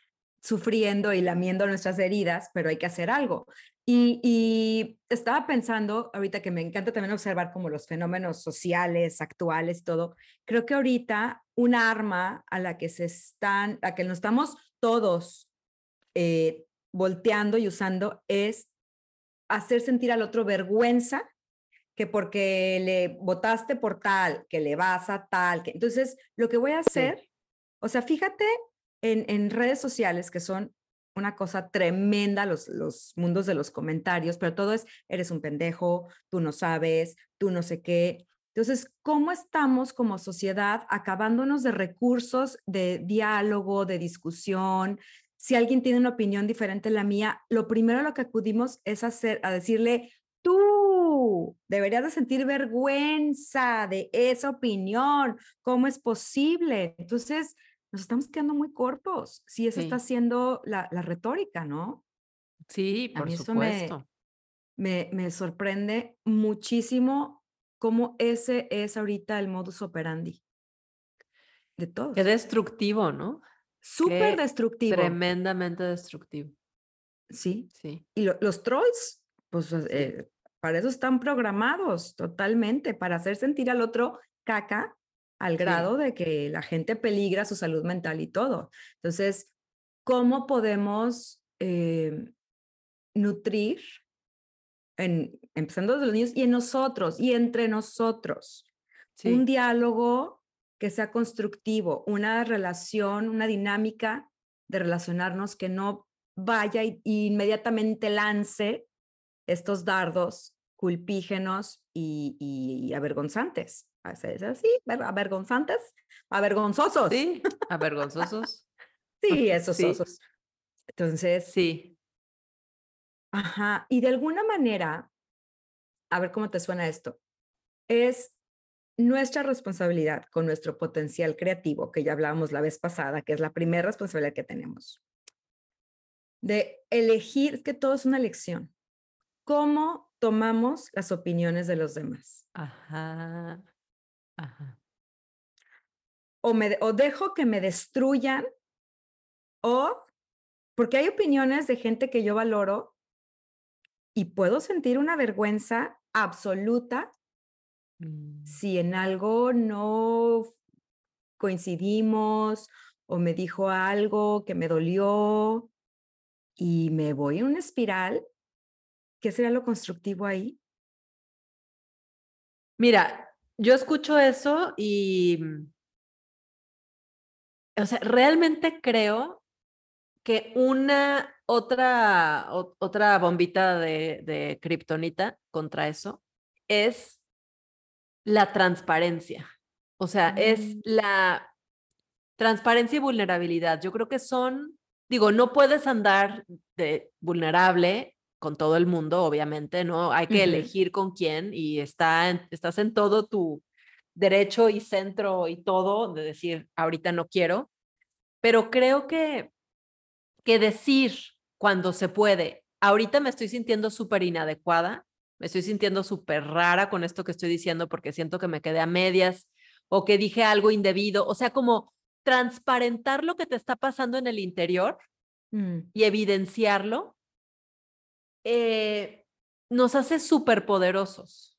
sufriendo y lamiendo nuestras heridas, pero hay que hacer algo. Y, y estaba pensando, ahorita que me encanta también observar como los fenómenos sociales, actuales, todo, creo que ahorita una arma a la que se están, a que nos estamos todos eh, volteando y usando es hacer sentir al otro vergüenza que porque le votaste por tal, que le vas a tal, que entonces lo que voy a hacer, o sea, fíjate en, en redes sociales que son una cosa tremenda los, los mundos de los comentarios, pero todo es, eres un pendejo, tú no sabes, tú no sé qué. Entonces, ¿cómo estamos como sociedad acabándonos de recursos de diálogo, de discusión? Si alguien tiene una opinión diferente a la mía, lo primero a lo que acudimos es hacer, a decirle, tú deberías de sentir vergüenza de esa opinión, ¿cómo es posible? Entonces, nos estamos quedando muy cortos si esa está siendo la, la retórica, ¿no? Sí, A por mí eso me- supuesto. Me, me sorprende muchísimo cómo ese es ahorita el modus operandi de todos. Qué destructivo, ¿no? Súper qué destructivo. Tremendamente destructivo. Sí. Sí. Y lo- los trolls, pues eh, para eso están programados totalmente, para hacer sentir al otro caca al grado de que la gente peligra su salud mental y todo. Entonces, ¿cómo podemos eh, nutrir, en, empezando desde los niños y en nosotros y entre nosotros, sí. un diálogo que sea constructivo, una relación, una dinámica de relacionarnos que no vaya y, y inmediatamente lance estos dardos culpígenos y, y avergonzantes. ¿Es así? ¿Ver- ¿Avergonzantes? ¿Avergonzosos? Sí, avergonzosos. Sí, esos Sí. osos. Entonces, Sí. Ajá, y de alguna manera, a ver cómo te suena esto, es nuestra responsabilidad con nuestro potencial creativo, que ya hablábamos la vez pasada, que es la primera responsabilidad que tenemos, de elegir, que todo es una elección, cómo tomamos las opiniones de los demás. Ajá. Ajá. O, me, o dejo que me destruyan, o porque hay opiniones de gente que yo valoro y puedo sentir una vergüenza absoluta Mm, si en algo no coincidimos o me dijo algo que me dolió y me voy en una espiral. ¿Qué sería lo constructivo ahí? Mira, yo escucho eso y, mm, o sea, realmente creo que una otra, otra bombita de, de kriptonita contra eso es la transparencia. O sea, es mm. la transparencia y vulnerabilidad. Yo creo que son, digo, no puedes andar de vulnerable con todo el mundo, obviamente, ¿no? Hay que elegir con quién y está estás en todo tu derecho y centro y todo de decir, ahorita no quiero, pero creo que, que decir cuando se puede, ahorita me estoy sintiendo súper inadecuada, me estoy sintiendo súper rara con esto que estoy diciendo porque siento que me quedé a medias o que dije algo indebido, o sea, como transparentar lo que te está pasando en el interior mm. y evidenciarlo, eh, nos hace súper poderosos.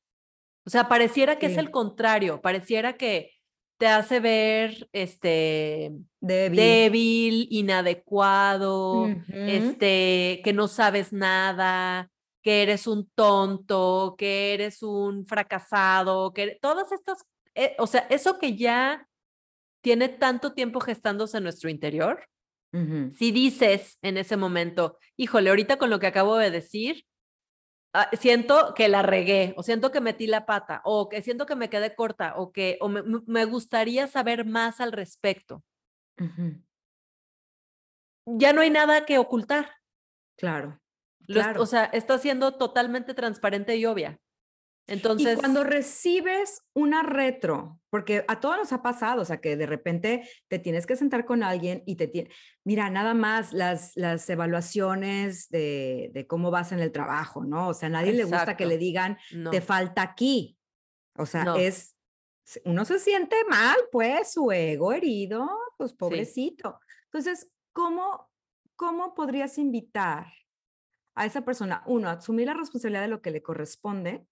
O sea, pareciera que es el contrario, pareciera que te hace ver este débil, inadecuado, este que no sabes nada, que eres un tonto, que eres un fracasado, que todas estas, eh, o sea, eso que ya tiene tanto tiempo gestándose en nuestro interior, si dices en ese momento, híjole, ahorita con lo que acabo de decir, ah, siento que la regué, o siento que metí la pata, o que siento que me quedé corta, o que o me, gustaría saber más al respecto. Ya no hay nada que ocultar. Claro o sea, está siendo totalmente transparente y obvia. Entonces. Y cuando recibes una retro, porque a todos nos ha pasado, o sea, que de repente te tienes que sentar con alguien y te tiene, mira, nada más las, las evaluaciones de, de cómo vas en el trabajo, ¿no? O sea, a nadie le gusta que le digan, te falta aquí. O sea, es, uno se siente mal, pues, su ego herido, pues pobrecito. Entonces, ¿cómo, ¿cómo podrías invitar a esa persona, uno, asumir la responsabilidad de lo que le corresponde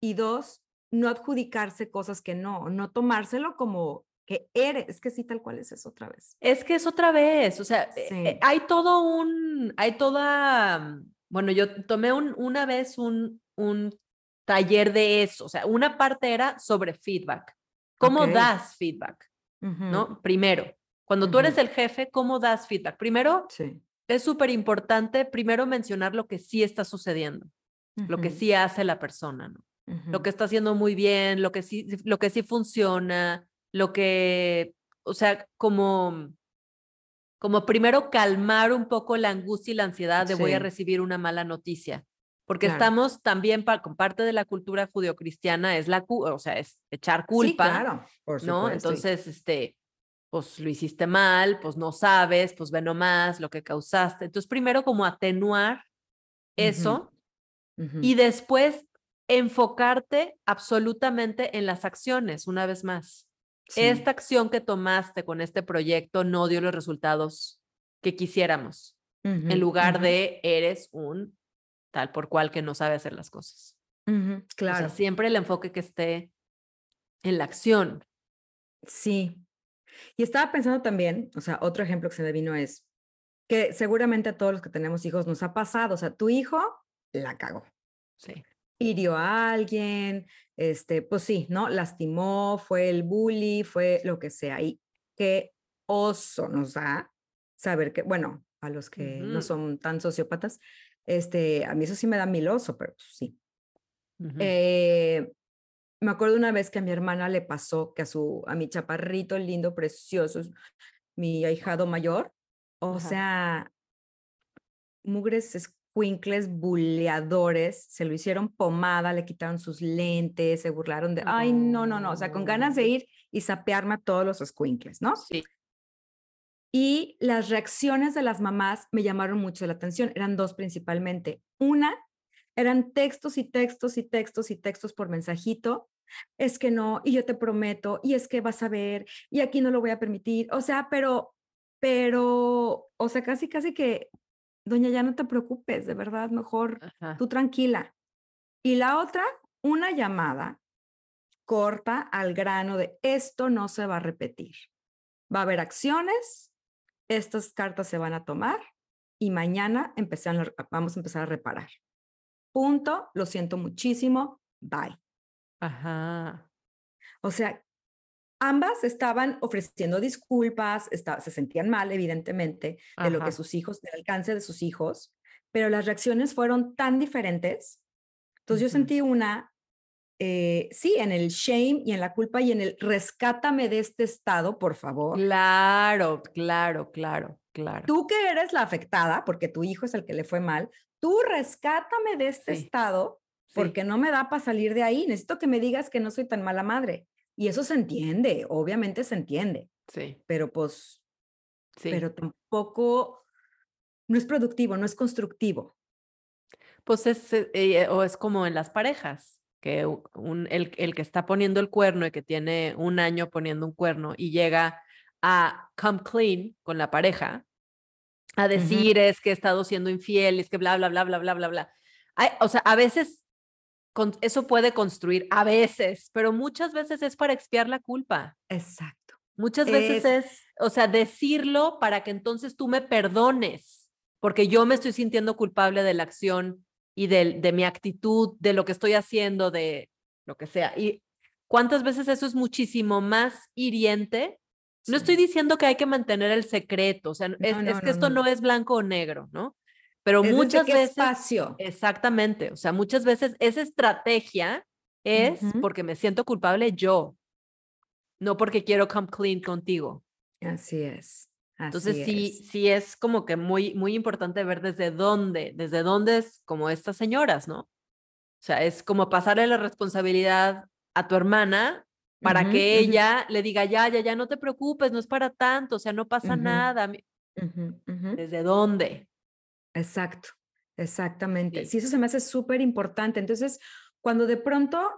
y dos, no adjudicarse cosas que no, no tomárselo como que eres, es que sí, tal cual es eso otra vez. Es que es otra vez, o sea, eh, eh, hay todo un, hay toda, bueno, yo tomé un, una vez un, un taller de eso, o sea, una parte era sobre feedback, cómo das feedback, ¿no? Primero, cuando tú eres el jefe, ¿cómo das feedback? Primero, sí es súper importante primero mencionar lo que sí está sucediendo, lo que sí hace la persona, ¿no? Lo que está haciendo muy bien, lo que sí, lo que sí funciona, lo que, o sea, como, como primero calmar un poco la angustia y la ansiedad de voy a recibir una mala noticia. Porque estamos también, con parte de la cultura judio-cristiana, es la, o sea, es echar culpa, sí, claro, por ¿no? Entonces, este, pues lo hiciste mal, pues no sabes, pues ve nomás lo que causaste. Entonces, primero como atenuar eso y después enfocarte absolutamente en las acciones, una vez más. Esta acción que tomaste con este proyecto no dio los resultados que quisiéramos, en lugar de eres un tal por cual que no sabe hacer las cosas. Claro. O sea, siempre el enfoque que esté en la acción. Sí, y estaba pensando también, o sea, otro ejemplo que se me vino es que seguramente a todos los que tenemos hijos nos ha pasado, o sea, tu hijo la cagó. Sí. Hirió a alguien, este, pues sí, ¿no? Lastimó, fue el bully, fue lo que sea. Y qué oso nos da saber que, bueno, a los que no son tan sociópatas, este, a mí eso sí me da mil oso, pero pues sí. eh, me acuerdo una vez que a mi hermana le pasó que a su, a mi chaparrito lindo, precioso, mi ahijado mayor, o sea, mugres escuincles buleadores, se lo hicieron pomada, le quitaron sus lentes, se burlaron de, ay, no, no, no, o sea, con ganas de ir y sapearme a todos los escuincles, ¿no? Sí. Y las reacciones de las mamás me llamaron mucho la atención, eran dos principalmente. Una eran textos y textos y textos y textos por mensajito. Es que no, y yo te prometo, y es que vas a ver, y aquí no lo voy a permitir. O sea, pero, pero, o sea, casi, casi que, doña, ya no te preocupes, de verdad, mejor tú tranquila. Y la otra, una llamada corta al grano de esto no se va a repetir. va a haber acciones, estas cartas se van a tomar y mañana empezar, vamos a empezar a reparar. Punto, lo siento muchísimo, bye. Ajá. O sea, ambas estaban ofreciendo disculpas, se sentían mal, evidentemente, de lo que sus hijos, del alcance de sus hijos, pero las reacciones fueron tan diferentes. Entonces yo sentí una, eh, sí, en el shame y en la culpa y en el rescátame de este estado, por favor. Claro, claro, claro, claro. Tú que eres la afectada, porque tu hijo es el que le fue mal, tú rescátame de este estado porque no me da para salir de ahí. Necesito que me digas que no soy tan mala madre. Y eso se entiende, obviamente se entiende. Sí. Pero pues, sí. pero tampoco, no es productivo, no es constructivo. Pues es, eh, eh, o es como en las parejas, que un, el, el, que está poniendo el cuerno y que tiene un año poniendo un cuerno y llega a come clean con la pareja, a decir es que he estado siendo infiel, es que bla, bla, bla, bla, bla, bla, bla. o sea, a veces eso puede construir, a veces, pero muchas veces es para expiar la culpa. Exacto. Muchas veces es, o sea, decirlo para que entonces tú me perdones, porque yo me estoy sintiendo culpable de la acción y de, de mi actitud, de lo que estoy haciendo, de lo que sea. Y cuántas veces eso es muchísimo más hiriente. No estoy diciendo que hay que mantener el secreto, o sea, es, es que esto no es blanco o negro, ¿no? Pero muchas veces... Espacio. Exactamente, o sea, muchas veces esa estrategia es porque me siento culpable yo, no porque quiero come clean contigo. Así es. Entonces sí, sí es como que muy, muy importante ver desde dónde, desde dónde es como estas señoras, ¿no? O sea, es como pasarle la responsabilidad a tu hermana para que ella le diga, ya, ya, ya, no te preocupes, no es para tanto, o sea, no pasa nada. ¿Desde dónde? Exacto, exactamente. Sí. eso se me hace súper importante. Entonces, cuando de pronto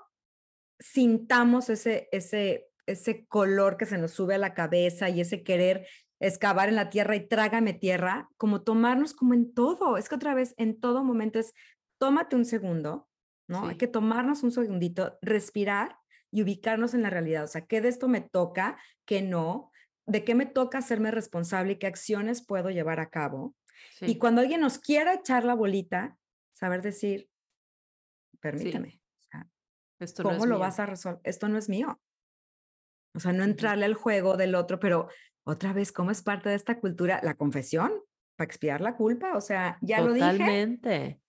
sintamos ese, ese, ese color que se nos sube a la cabeza y ese querer excavar en la tierra y trágame tierra, como tomarnos como en todo. Es que otra vez, en todo momento es, tómate un segundo, ¿no? Hay que tomarnos un segundito, respirar y ubicarnos en la realidad. O sea, ¿qué de esto me toca? ¿Qué no? ¿De qué me toca hacerme responsable y qué acciones puedo llevar a cabo? Y cuando alguien nos quiera echar la bolita, saber decir, permíteme, Esto ¿cómo lo vas a resolver? Esto no es mío. O sea, no entrarle al juego del otro, pero otra vez, ¿cómo es parte de esta cultura? La confesión, para expiar la culpa, o sea, ya lo dije. Totalmente.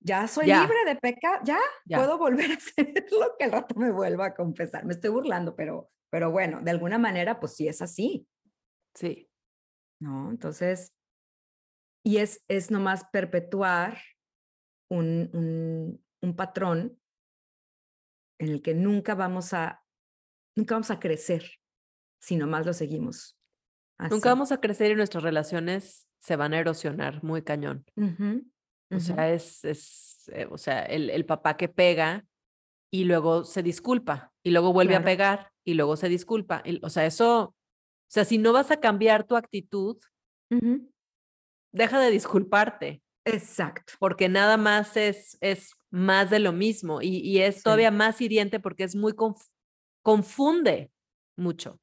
Ya soy libre de pecado, ya, puedo volver a hacer lo que el rato me vuelva a confesar. Me estoy burlando, pero, pero bueno, de alguna manera, pues sí es así. Sí. ¿No? Entonces, y es, es nomás perpetuar un, un, patrón en el que nunca vamos a, nunca vamos a crecer si nomás lo seguimos. Nunca vamos a crecer y nuestras relaciones se van a erosionar muy cañón. O sea, es, es eh, o sea, el, el, papá que pega y luego se disculpa y luego vuelve a pegar y luego se disculpa. o sea, eso, o sea, si no vas a cambiar tu actitud, deja de disculparte. Exacto. Porque nada más es, es más de lo mismo y, y es todavía más hiriente porque es muy confunde mucho.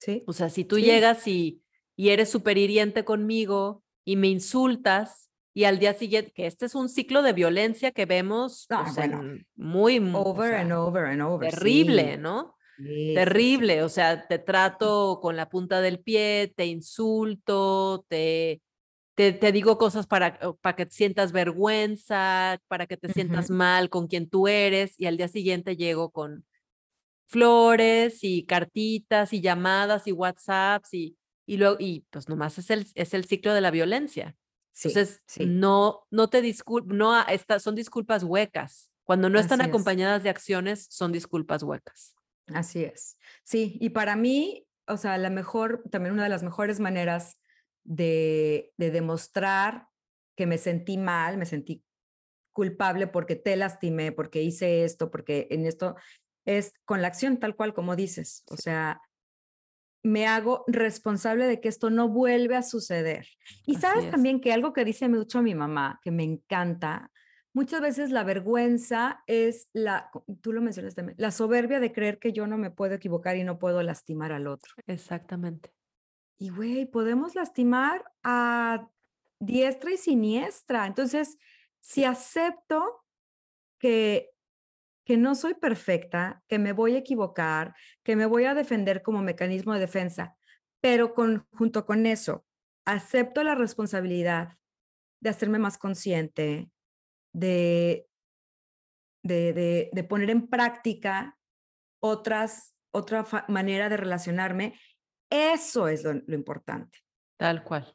Sí. O sea, si tú llegas y, y eres súper hiriente conmigo y me insultas y al día siguiente, que este es un ciclo de violencia que vemos ah, pues, muy, over and over and over. Terrible, ¿no? terrible, o sea, te trato con la punta del pie, te insulto, te, te, digo cosas para, para que te sientas vergüenza, para que te sientas mal con quien tú eres y al día siguiente llego con flores y cartitas y llamadas y WhatsApps y, y luego, y pues nomás es el, es el ciclo de la violencia. Entonces, no, no te disculpas, no, esta, son disculpas huecas. Cuando no están acompañadas de acciones, son disculpas huecas. Así es. Sí, y para mí, o sea, la mejor, también una de las mejores maneras de, demostrar que me sentí mal, me sentí culpable porque te lastimé, porque hice esto, porque en esto es con la acción tal cual como dices. O sea, me hago responsable de que esto no vuelve a suceder. Y sabes también que algo que dice mucho mi mamá, que me encanta, muchas veces la vergüenza es la, tú lo mencionaste, la soberbia de creer que yo no me puedo equivocar y no puedo lastimar al otro. Exactamente. Y, güey, podemos lastimar a diestra y siniestra. Entonces, si acepto que, que no soy perfecta, que me voy a equivocar, que me voy a defender como mecanismo de defensa, pero junto con eso, acepto la responsabilidad de hacerme más consciente, de, de, de, poner en práctica otras, otra manera de relacionarme, eso es lo, importante. Tal cual.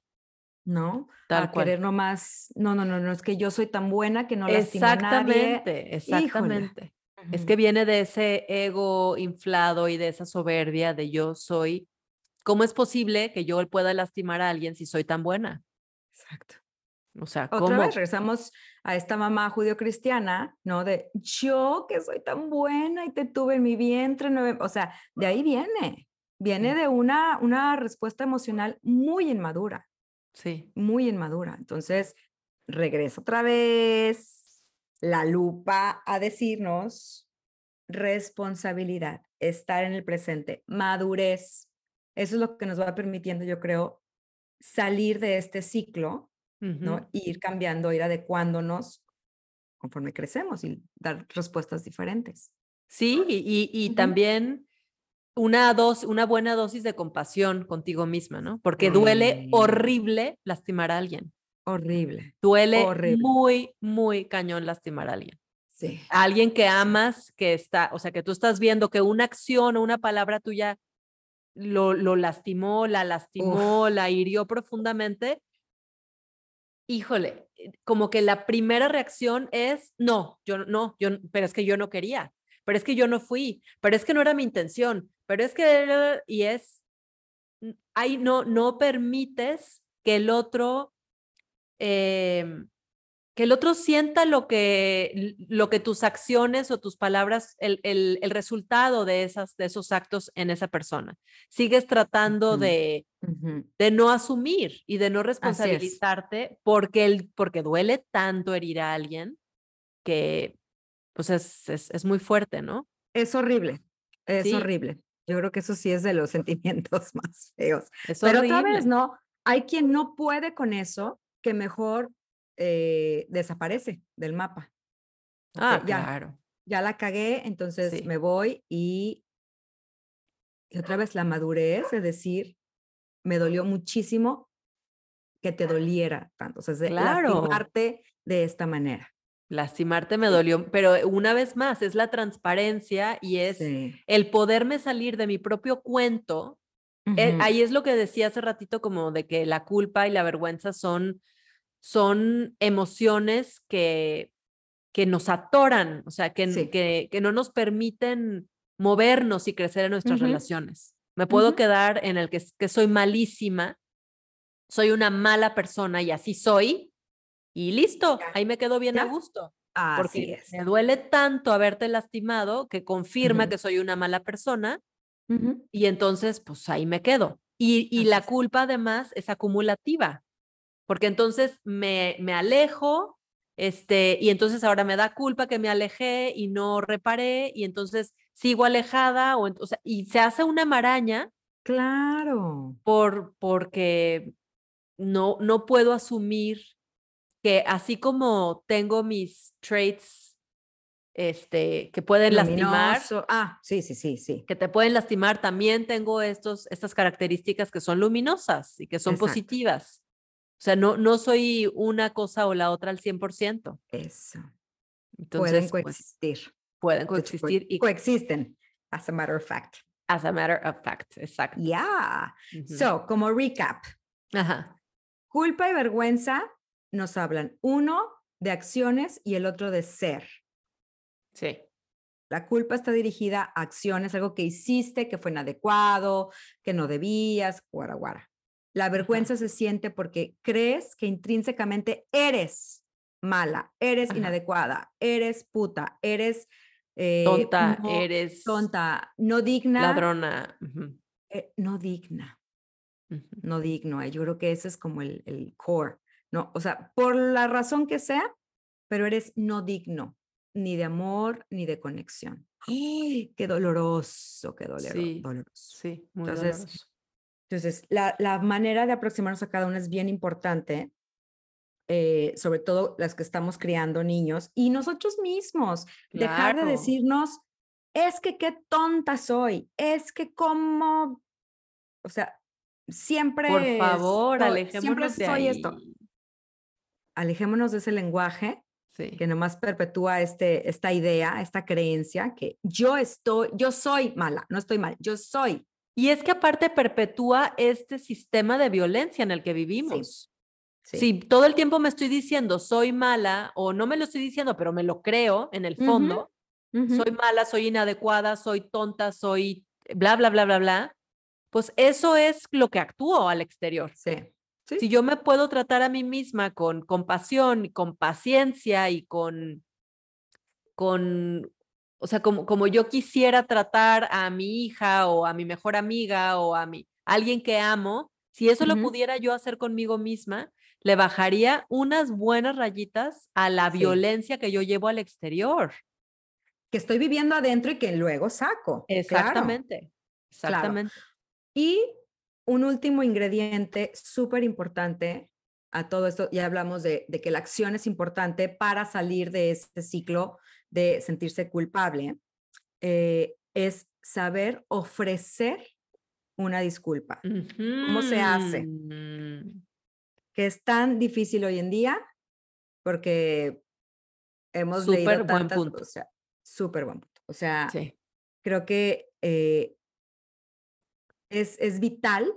¿No? Tal a cual. querer nomás, no, no, no, no, es que yo soy tan buena que no lastimo a nadie. Exactamente, exactamente. Es que viene de ese ego inflado y de esa soberbia de yo soy. ¿Cómo es posible que yo pueda lastimar a alguien si soy tan buena? Exacto. O sea, ¿cómo? Otra vez regresamos a esta mamá judío-cristiana, ¿no? De yo que soy tan buena y te tuve en mi vientre, o sea, de ahí viene, viene de una, una respuesta emocional muy inmadura. Sí. Muy inmadura. Entonces, regresa otra vez la lupa a decirnos responsabilidad, estar en el presente, madurez. Eso es lo que nos va permitiendo, yo creo, salir de este ciclo ¿no? ir cambiando, ir adecuándonos conforme crecemos y dar respuestas diferentes. Sí, y, y, también una, dos, una buena dosis de compasión contigo misma, ¿no? Porque duele horrible lastimar a alguien. Horrible. Duele muy, muy cañón lastimar a alguien. Sí. alguien que amas, que está, o sea, que tú estás viendo que una acción o una palabra tuya lo, lo lastimó, la lastimó, la hirió profundamente híjole, eh, como que la primera reacción es, no, yo no, yo, pero es que yo no quería, pero es que yo no fui, pero es que no era mi intención, pero es que, y es, ahí no, no permites que el otro, eh, que el otro sienta lo que, lo que tus acciones o tus palabras, el, el, el resultado de, esas, de esos actos en esa persona. Sigues tratando de, de no asumir y de no responsabilizarte porque, el, porque duele tanto herir a alguien que pues es, es, es muy fuerte, ¿no? Es horrible, es horrible. Yo creo que eso sí es de los sentimientos más feos. Pero otra vez, ¿no? Hay quien no puede con eso, que mejor eh, desaparece del mapa. Ah, ya, claro. Ya la cagué, entonces me voy y, y otra vez la madurez, es decir, me dolió muchísimo que te doliera tanto, o sea, lastimarte de esta manera. Lastimarte me dolió, pero una vez más es la transparencia y es el poderme salir de mi propio cuento. Eh, ahí es lo que decía hace ratito como de que la culpa y la vergüenza son son emociones que, que nos atoran, o sea, que, que, que, no nos permiten movernos y crecer en nuestras relaciones. Me puedo quedar en el que, que soy malísima, soy una mala persona y así soy, y listo, ahí me quedo bien a gusto. porque me duele tanto haberte lastimado que confirma que soy una mala persona y entonces pues ahí me quedo. Y, y la culpa además es acumulativa porque entonces me, me alejo, este, y entonces ahora me da culpa que me alejé y no reparé, y entonces sigo alejada, o, o sea, y se hace una maraña. Claro. Por, porque no, no puedo asumir que así como tengo mis traits este, que pueden lastimar. Ah, sí, sí, sí, sí. Que te pueden lastimar, también tengo estos, estas características que son luminosas y que son positivas. O sea, no, no soy una cosa o la otra al 100%. Eso. Entonces, pueden pues, coexistir. pueden coexistir. y coexisten, as a matter of fact. As a matter of fact, exacto. Yeah. So, como recap. Ajá. Culpa y vergüenza nos hablan uno de acciones y el otro de ser. Sí. La culpa está dirigida a acciones, algo que hiciste que fue inadecuado, que no debías, guara, guara. La vergüenza se siente porque crees que intrínsecamente eres mala, eres inadecuada, eres puta, eres eh, tonta, eres tonta, no digna. Ladrona. Eh, no digna. No digno. Eh, yo creo que ese es como el, el core. No, o sea, por la razón que sea, pero eres no digno, ni de amor, ni de conexión. ¡Qué doloroso, qué doloroso! Sí, doloroso. sí muy Entonces, doloroso Entonces, la, la manera de aproximarnos a cada uno es bien importante, eh, sobre todo las que estamos criando niños y nosotros mismos. Dejar de decirnos, es que qué tonta soy, es que como, o sea, siempre. Por favor, alejémonos Siempre de soy ahí. esto. Alejémonos de ese lenguaje Sí. que nomás perpetúa este, esta idea, esta creencia que yo estoy, yo soy mala, no estoy mal, yo soy. Y es que aparte perpetúa este sistema de violencia en el que vivimos. Sí. Si todo el tiempo me estoy diciendo soy mala o no me lo estoy diciendo, pero me lo creo en el fondo, soy mala, soy inadecuada, soy tonta, soy bla, bla, bla, bla, bla, pues eso es lo que actúo al exterior. Sí. Sí. Si yo me puedo tratar a mí misma con compasión, y con paciencia y con, con, o sea, como, como yo quisiera tratar a mi hija o a mi mejor amiga o a mi, alguien que amo, si eso lo pudiera yo hacer conmigo misma, le bajaría unas buenas rayitas a la Sí. violencia que yo llevo al exterior. que estoy viviendo adentro y que luego saco. claro. Exactamente. Exactamente. Y un último ingrediente súper importante a todo esto, ya hablamos de, de que la acción es importante para salir de este ciclo de sentirse culpable, eh, es saber ofrecer una disculpa, ¿Cómo se hace? Que es tan difícil hoy en día porque hemos Súper leído buen tantas, punto. o sea, súper buen punto. O sea, Sí. creo que eh, es, es vital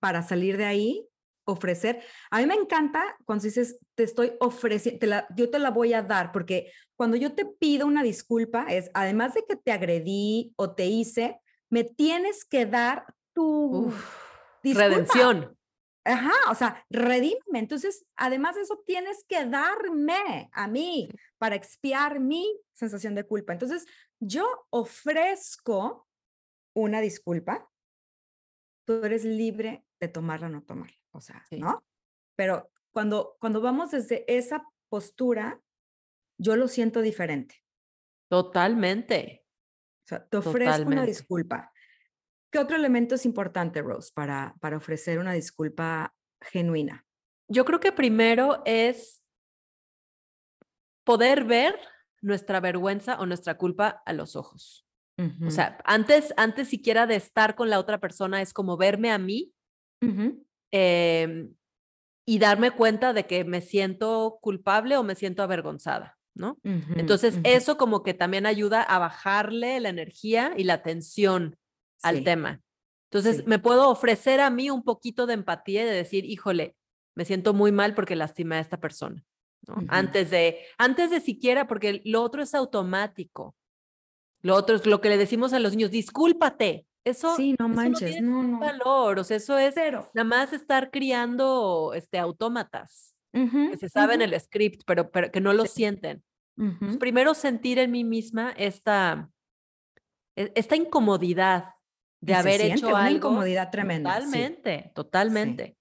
para salir de ahí, ofrecer. A mí me encanta cuando dices, te estoy ofreciendo, yo te la voy a dar, porque cuando yo te pido una disculpa es, además de que te agredí o te hice, me tienes que dar tu Uf. Redención. Ajá, o sea, redímeme. Entonces, además de eso, tienes que darme a mí para expiar mi sensación de culpa. Entonces, yo ofrezco una disculpa, tú eres libre de tomarla o no tomarla, o sea, Sí. ¿no? Pero cuando, cuando vamos desde esa postura, yo lo siento diferente. Totalmente. O sea, te ofrezco una disculpa. ¿Qué otro elemento es importante, Rose, para, para ofrecer una disculpa genuina? Yo creo que primero es poder ver nuestra vergüenza o nuestra culpa a los ojos. Ujú. O sea, antes, antes siquiera de estar con la otra persona es como verme a mí Ujú. em, y darme cuenta de que me siento culpable o me siento avergonzada, ¿no? Ujú, Entonces, ujú. eso como que también ayuda a bajarle la energía y la tensión al Sí, tema. Entonces, sí. me puedo ofrecer a mí un poquito de empatía y de decir, híjole, me siento muy mal porque lastimé a esta persona, ¿no? Ujú. Antes de, antes de siquiera, porque lo otro es automático. Lo otro es lo que le decimos a los niños, discúlpate. Eso, Sí, no eso manches, tiene no, no. valor, o sea, eso es Cero. nada más estar criando este, autómatas que se saben ujú, el script, pero, pero que no lo sienten. Pues, primero sentir en mí misma esta, e- esta incomodidad de Y se haber siente hecho una algo. incomodidad tremenda, sí. Totalmente, totalmente.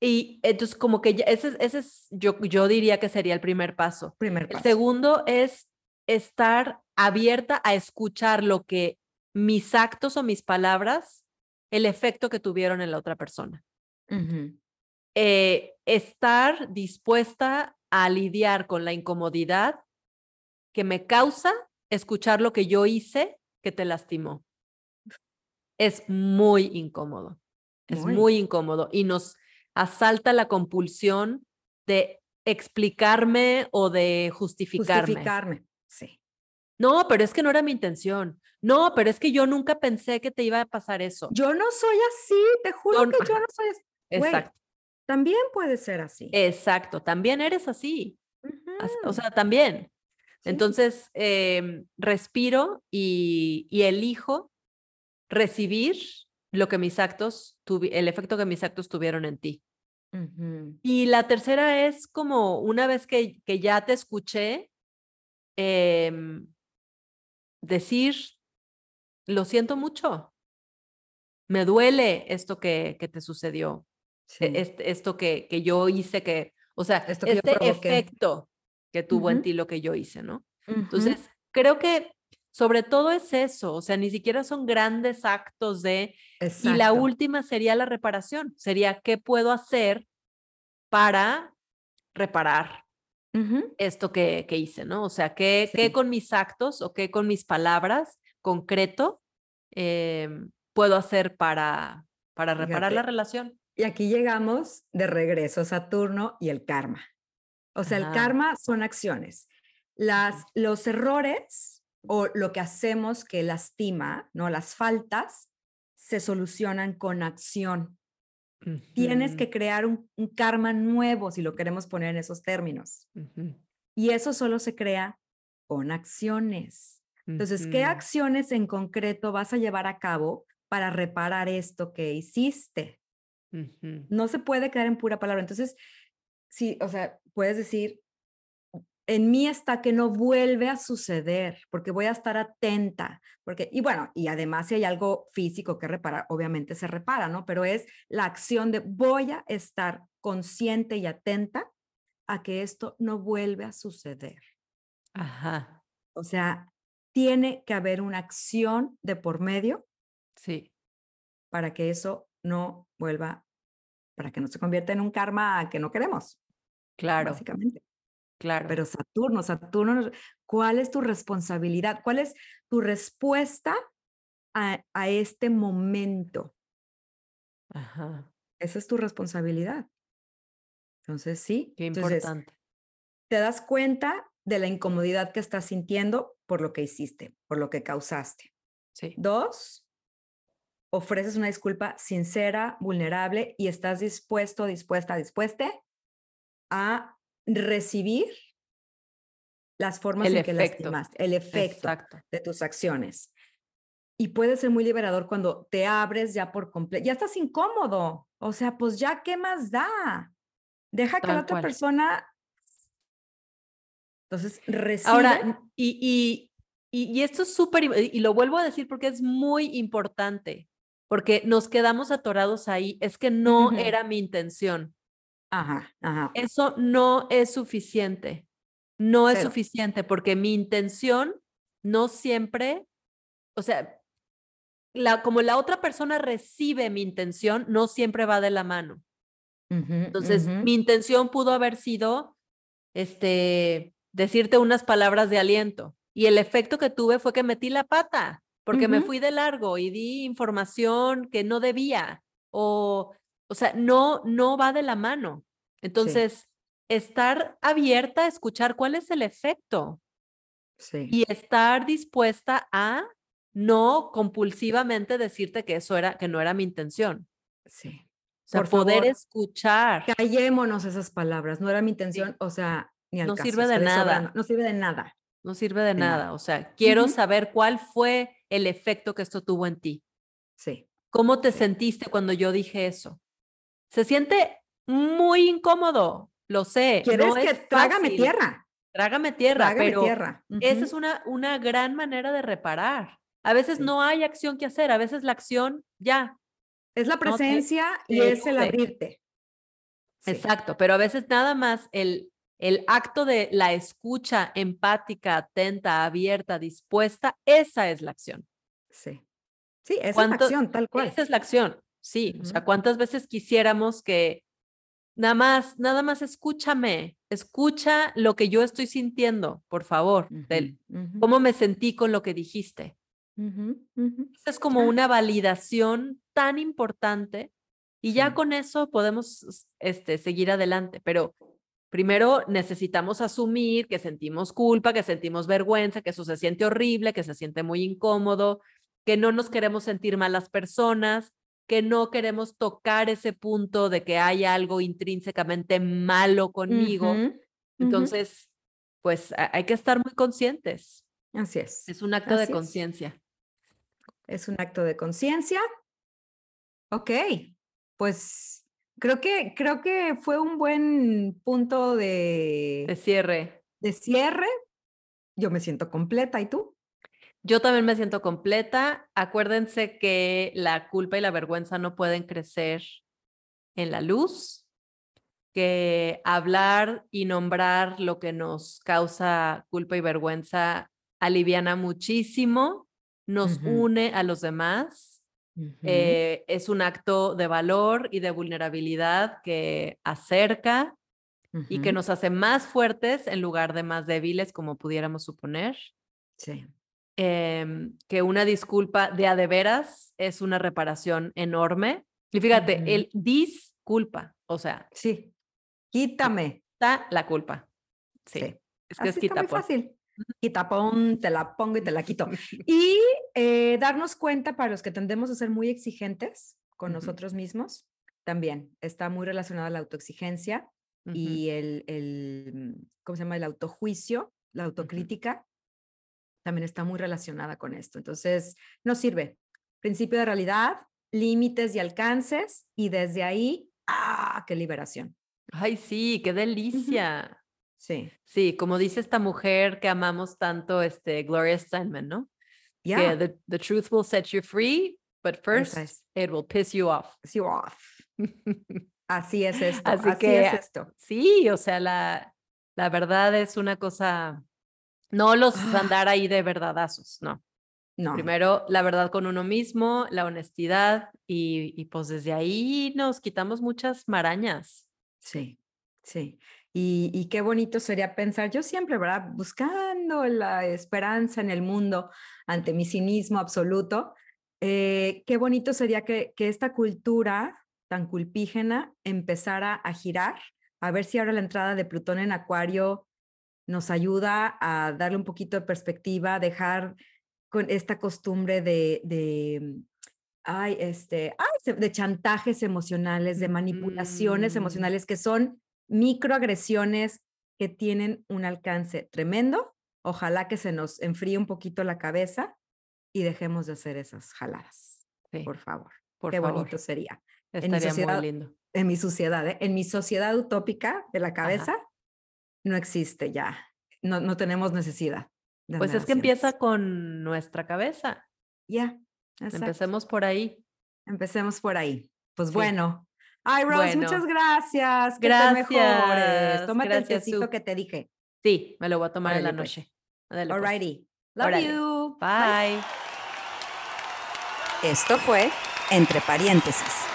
Y entonces como que ya- ese, es- ese es, yo, yo diría que sería el primer paso. Primer El paso. segundo es estar abierta a escuchar lo que mis actos o mis palabras, el efecto que tuvieron en la otra persona. Eh, estar dispuesta a lidiar con la incomodidad que me causa escuchar lo que yo hice que te lastimó. Es muy incómodo, es Muy. muy, incómodo y nos asalta la compulsión de explicarme o de justificarme. Justificarme. Sí. No, pero es que no era mi intención. No, pero es que yo nunca pensé que te iba a pasar eso. Yo no soy así, te juro Yo- que yo no soy así. Güey, Exacto, También puede ser así. exacto. También eres así. As- O sea, también. sí. Entonces, em, respiro y, y elijo recibir lo que mis actos, el efecto que mis actos tuvieron en ti. Y la tercera es como una vez que, que ya te escuché, em, decir, lo siento mucho, me duele esto que, que te sucedió, e- sí. este- esto que, que yo hice, que, o sea, Esto este efecto que tuvo en ti lo que yo hice, ¿no? Entonces, creo que sobre todo es eso, o sea, ni siquiera son grandes actos de... Y la última sería la reparación, sería qué puedo hacer para reparar Esto que, que hice, ¿no? O sea, qué, qué con mis actos o qué con mis palabras concreto em, puedo hacer para, para reparar la relación. Y aquí llegamos de regreso a Saturno y el karma. O sea, el Ajá. karma son acciones. Las, los errores o lo que hacemos que lastima, ¿no? Las faltas se solucionan con acción. Tienes que crear un, un karma nuevo, si lo queremos poner en esos términos. Y eso solo se crea con acciones. Entonces, ¿qué acciones en concreto vas a llevar a cabo para reparar esto que hiciste? No se puede quedar en pura palabra. Entonces, sí, o sea, puedes decir, en mí está que no vuelve a suceder, porque voy a estar atenta, porque, y bueno, y además si hay algo físico que reparar, obviamente se repara, ¿no? Pero es la acción de voy a estar consciente y atenta a que esto no vuelve a suceder. Ajá, O sea, tiene que haber una acción de por medio sí, para que eso no vuelva, para que no se convierta en un karma que no queremos, claro, básicamente. Claro. Pero Saturno, Saturno, ¿cuál es tu responsabilidad? ¿Cuál es tu respuesta a, a este momento? Ajá, Esa es tu responsabilidad. Entonces, sí. qué Entonces, importante. te das cuenta de la incomodidad que estás sintiendo por lo que hiciste, por lo que causaste. Sí, Dos, ofreces una disculpa sincera, vulnerable y estás dispuesto, dispuesta, dispuesta a recibir las formas El en que efecto. lastimaste, el efecto exacto. de tus acciones. Y puede ser muy liberador cuando te abres ya por completo, ya estás incómodo. O sea, pues ya, ¿qué más da? Deja que la otra cual. persona... Entonces, recibe... Ahora, y, y, y, y esto es súper, y lo vuelvo a decir porque es muy importante, porque nos quedamos atorados ahí, es que no era mi intención. Ajá, ajá. Eso no es suficiente, no es Cero. suficiente porque mi intención no siempre, o sea, la, como la otra persona recibe mi intención, no siempre va de la mano. Entonces, mi intención pudo haber sido, este, decirte unas palabras de aliento. Y el efecto que tuve fue que metí la pata, porque me fui de largo y di información que no debía. O, o sea, no, no va de la mano. Entonces, estar abierta a escuchar cuál es el efecto Sí. y estar dispuesta a no compulsivamente decirte que eso era, que no era mi intención. Sí. O sea, Por poder favor, escuchar. Callémonos esas palabras. No era mi intención, o sea, ni al No caso, sirve de nada. sobrando, No sirve de nada. No sirve de De nada. nada. O sea, quiero saber cuál fue el efecto que esto tuvo en ti. Sí. ¿Cómo te Sí. sentiste cuando yo dije eso? Se siente muy incómodo, lo sé. ¿Quieres no que trágame tierra? Trágame tierra, Trágame pero tierra. esa es una, una gran manera de reparar. A veces Sí. no hay acción que hacer, a veces la acción ya. Es la no te- presencia y te es el abrirte. Sí. Exacto, pero a veces nada más el, el acto de la escucha empática, atenta, abierta, dispuesta, esa es la acción. Sí. Sí, esa es la ¿Cuánto- acción, tal cual. Esa es la acción, sí. O sea. ¿cuántas veces quisiéramos que nada más, nada más escúchame, escucha lo que yo estoy sintiendo, por favor, del ujú, cómo me sentí con lo que dijiste? es como una validación tan importante y ya con eso podemos este, seguir adelante, pero primero necesitamos asumir que sentimos culpa, que sentimos vergüenza, que eso se siente horrible, que se siente muy incómodo, que no nos queremos sentir malas personas, que no queremos tocar ese punto de que hay algo intrínsecamente malo conmigo. Entonces, pues hay que estar muy conscientes. Así es. Es un acto de Así conciencia. Es un acto de conciencia. Ok, pues creo que, creo que fue un buen punto De de, cierre. de cierre. Yo me siento completa. ¿Y tú? Yo también me siento completa. Acuérdense que la culpa y la vergüenza no pueden crecer en la luz, que hablar y nombrar lo que nos causa culpa y vergüenza aliviana muchísimo, nos une a los demás, eh, es un acto de valor y de vulnerabilidad que acerca y que nos hace más fuertes en lugar de más débiles, como pudiéramos suponer. Sí. Em, que una disculpa de a de veras es una reparación enorme. Y fíjate, Ujú. el disculpa, o sea, Sí. Quítame. está la culpa. Sí, Sí. es que es Así está muy fácil. Quitapón, te la pongo y te la quito. Y eh, darnos cuenta para los que tendemos a ser muy exigentes con nosotros mismos, también está muy relacionada la autoexigencia y el, el, ¿cómo se llama? El autojuicio, la autocrítica, también está muy relacionada con esto. Entonces, nos sirve. Principio de realidad, límites y alcances, y desde ahí, ¡ah! ¡Qué liberación! Ay, sí, qué delicia. Sí. Sí, como dice esta mujer que amamos tanto, este, Gloria Steinman, ¿no? Ya. Que the, the truth will set you free, but first es. it will piss you off. Sí, off. Así es esto. Así Así, que- es esto. Sí, o sea, la, la verdad es una cosa, no los Ah. andar ahí de verdadazos, no. No. Primero, la verdad con uno mismo, la honestidad y, y pues desde ahí nos quitamos muchas marañas. Sí, sí. Y, y qué bonito sería pensar, yo siempre, ¿verdad? Buscando la esperanza en el mundo ante mi cinismo absoluto, eh, qué bonito sería que, que esta cultura tan culpígena empezara a girar, a ver si ahora la entrada de Plutón en Acuario nos ayuda a darle un poquito de perspectiva, a dejar con esta costumbre de, de ay, este, ay, de chantajes emocionales, de manipulaciones Mm. emocionales que son microagresiones que tienen un alcance tremendo. Ojalá que se nos enfríe un poquito la cabeza y dejemos de hacer esas jaladas, Sí, por favor. por Qué favor, bonito sería. mi estaría sociedad- muy lindo. En mi sociedad, ¿eh? en mi sociedad utópica de la cabeza, no existe ya. No, no tenemos necesidad. de Pues es que empieza con nuestra cabeza. Ya. Empecemos por ahí. Empecemos por ahí. Pues Sí. bueno. Ay, Rose, muchas gracias. Que te mejores. Gracias, Tómate gracias, el tecito que te dije. Sí, me lo voy a tomar en la Órale, pues. noche. Ándale, pues. Alrighty. Love Órale. you. Bye. Esto fue Entre Paréntesis.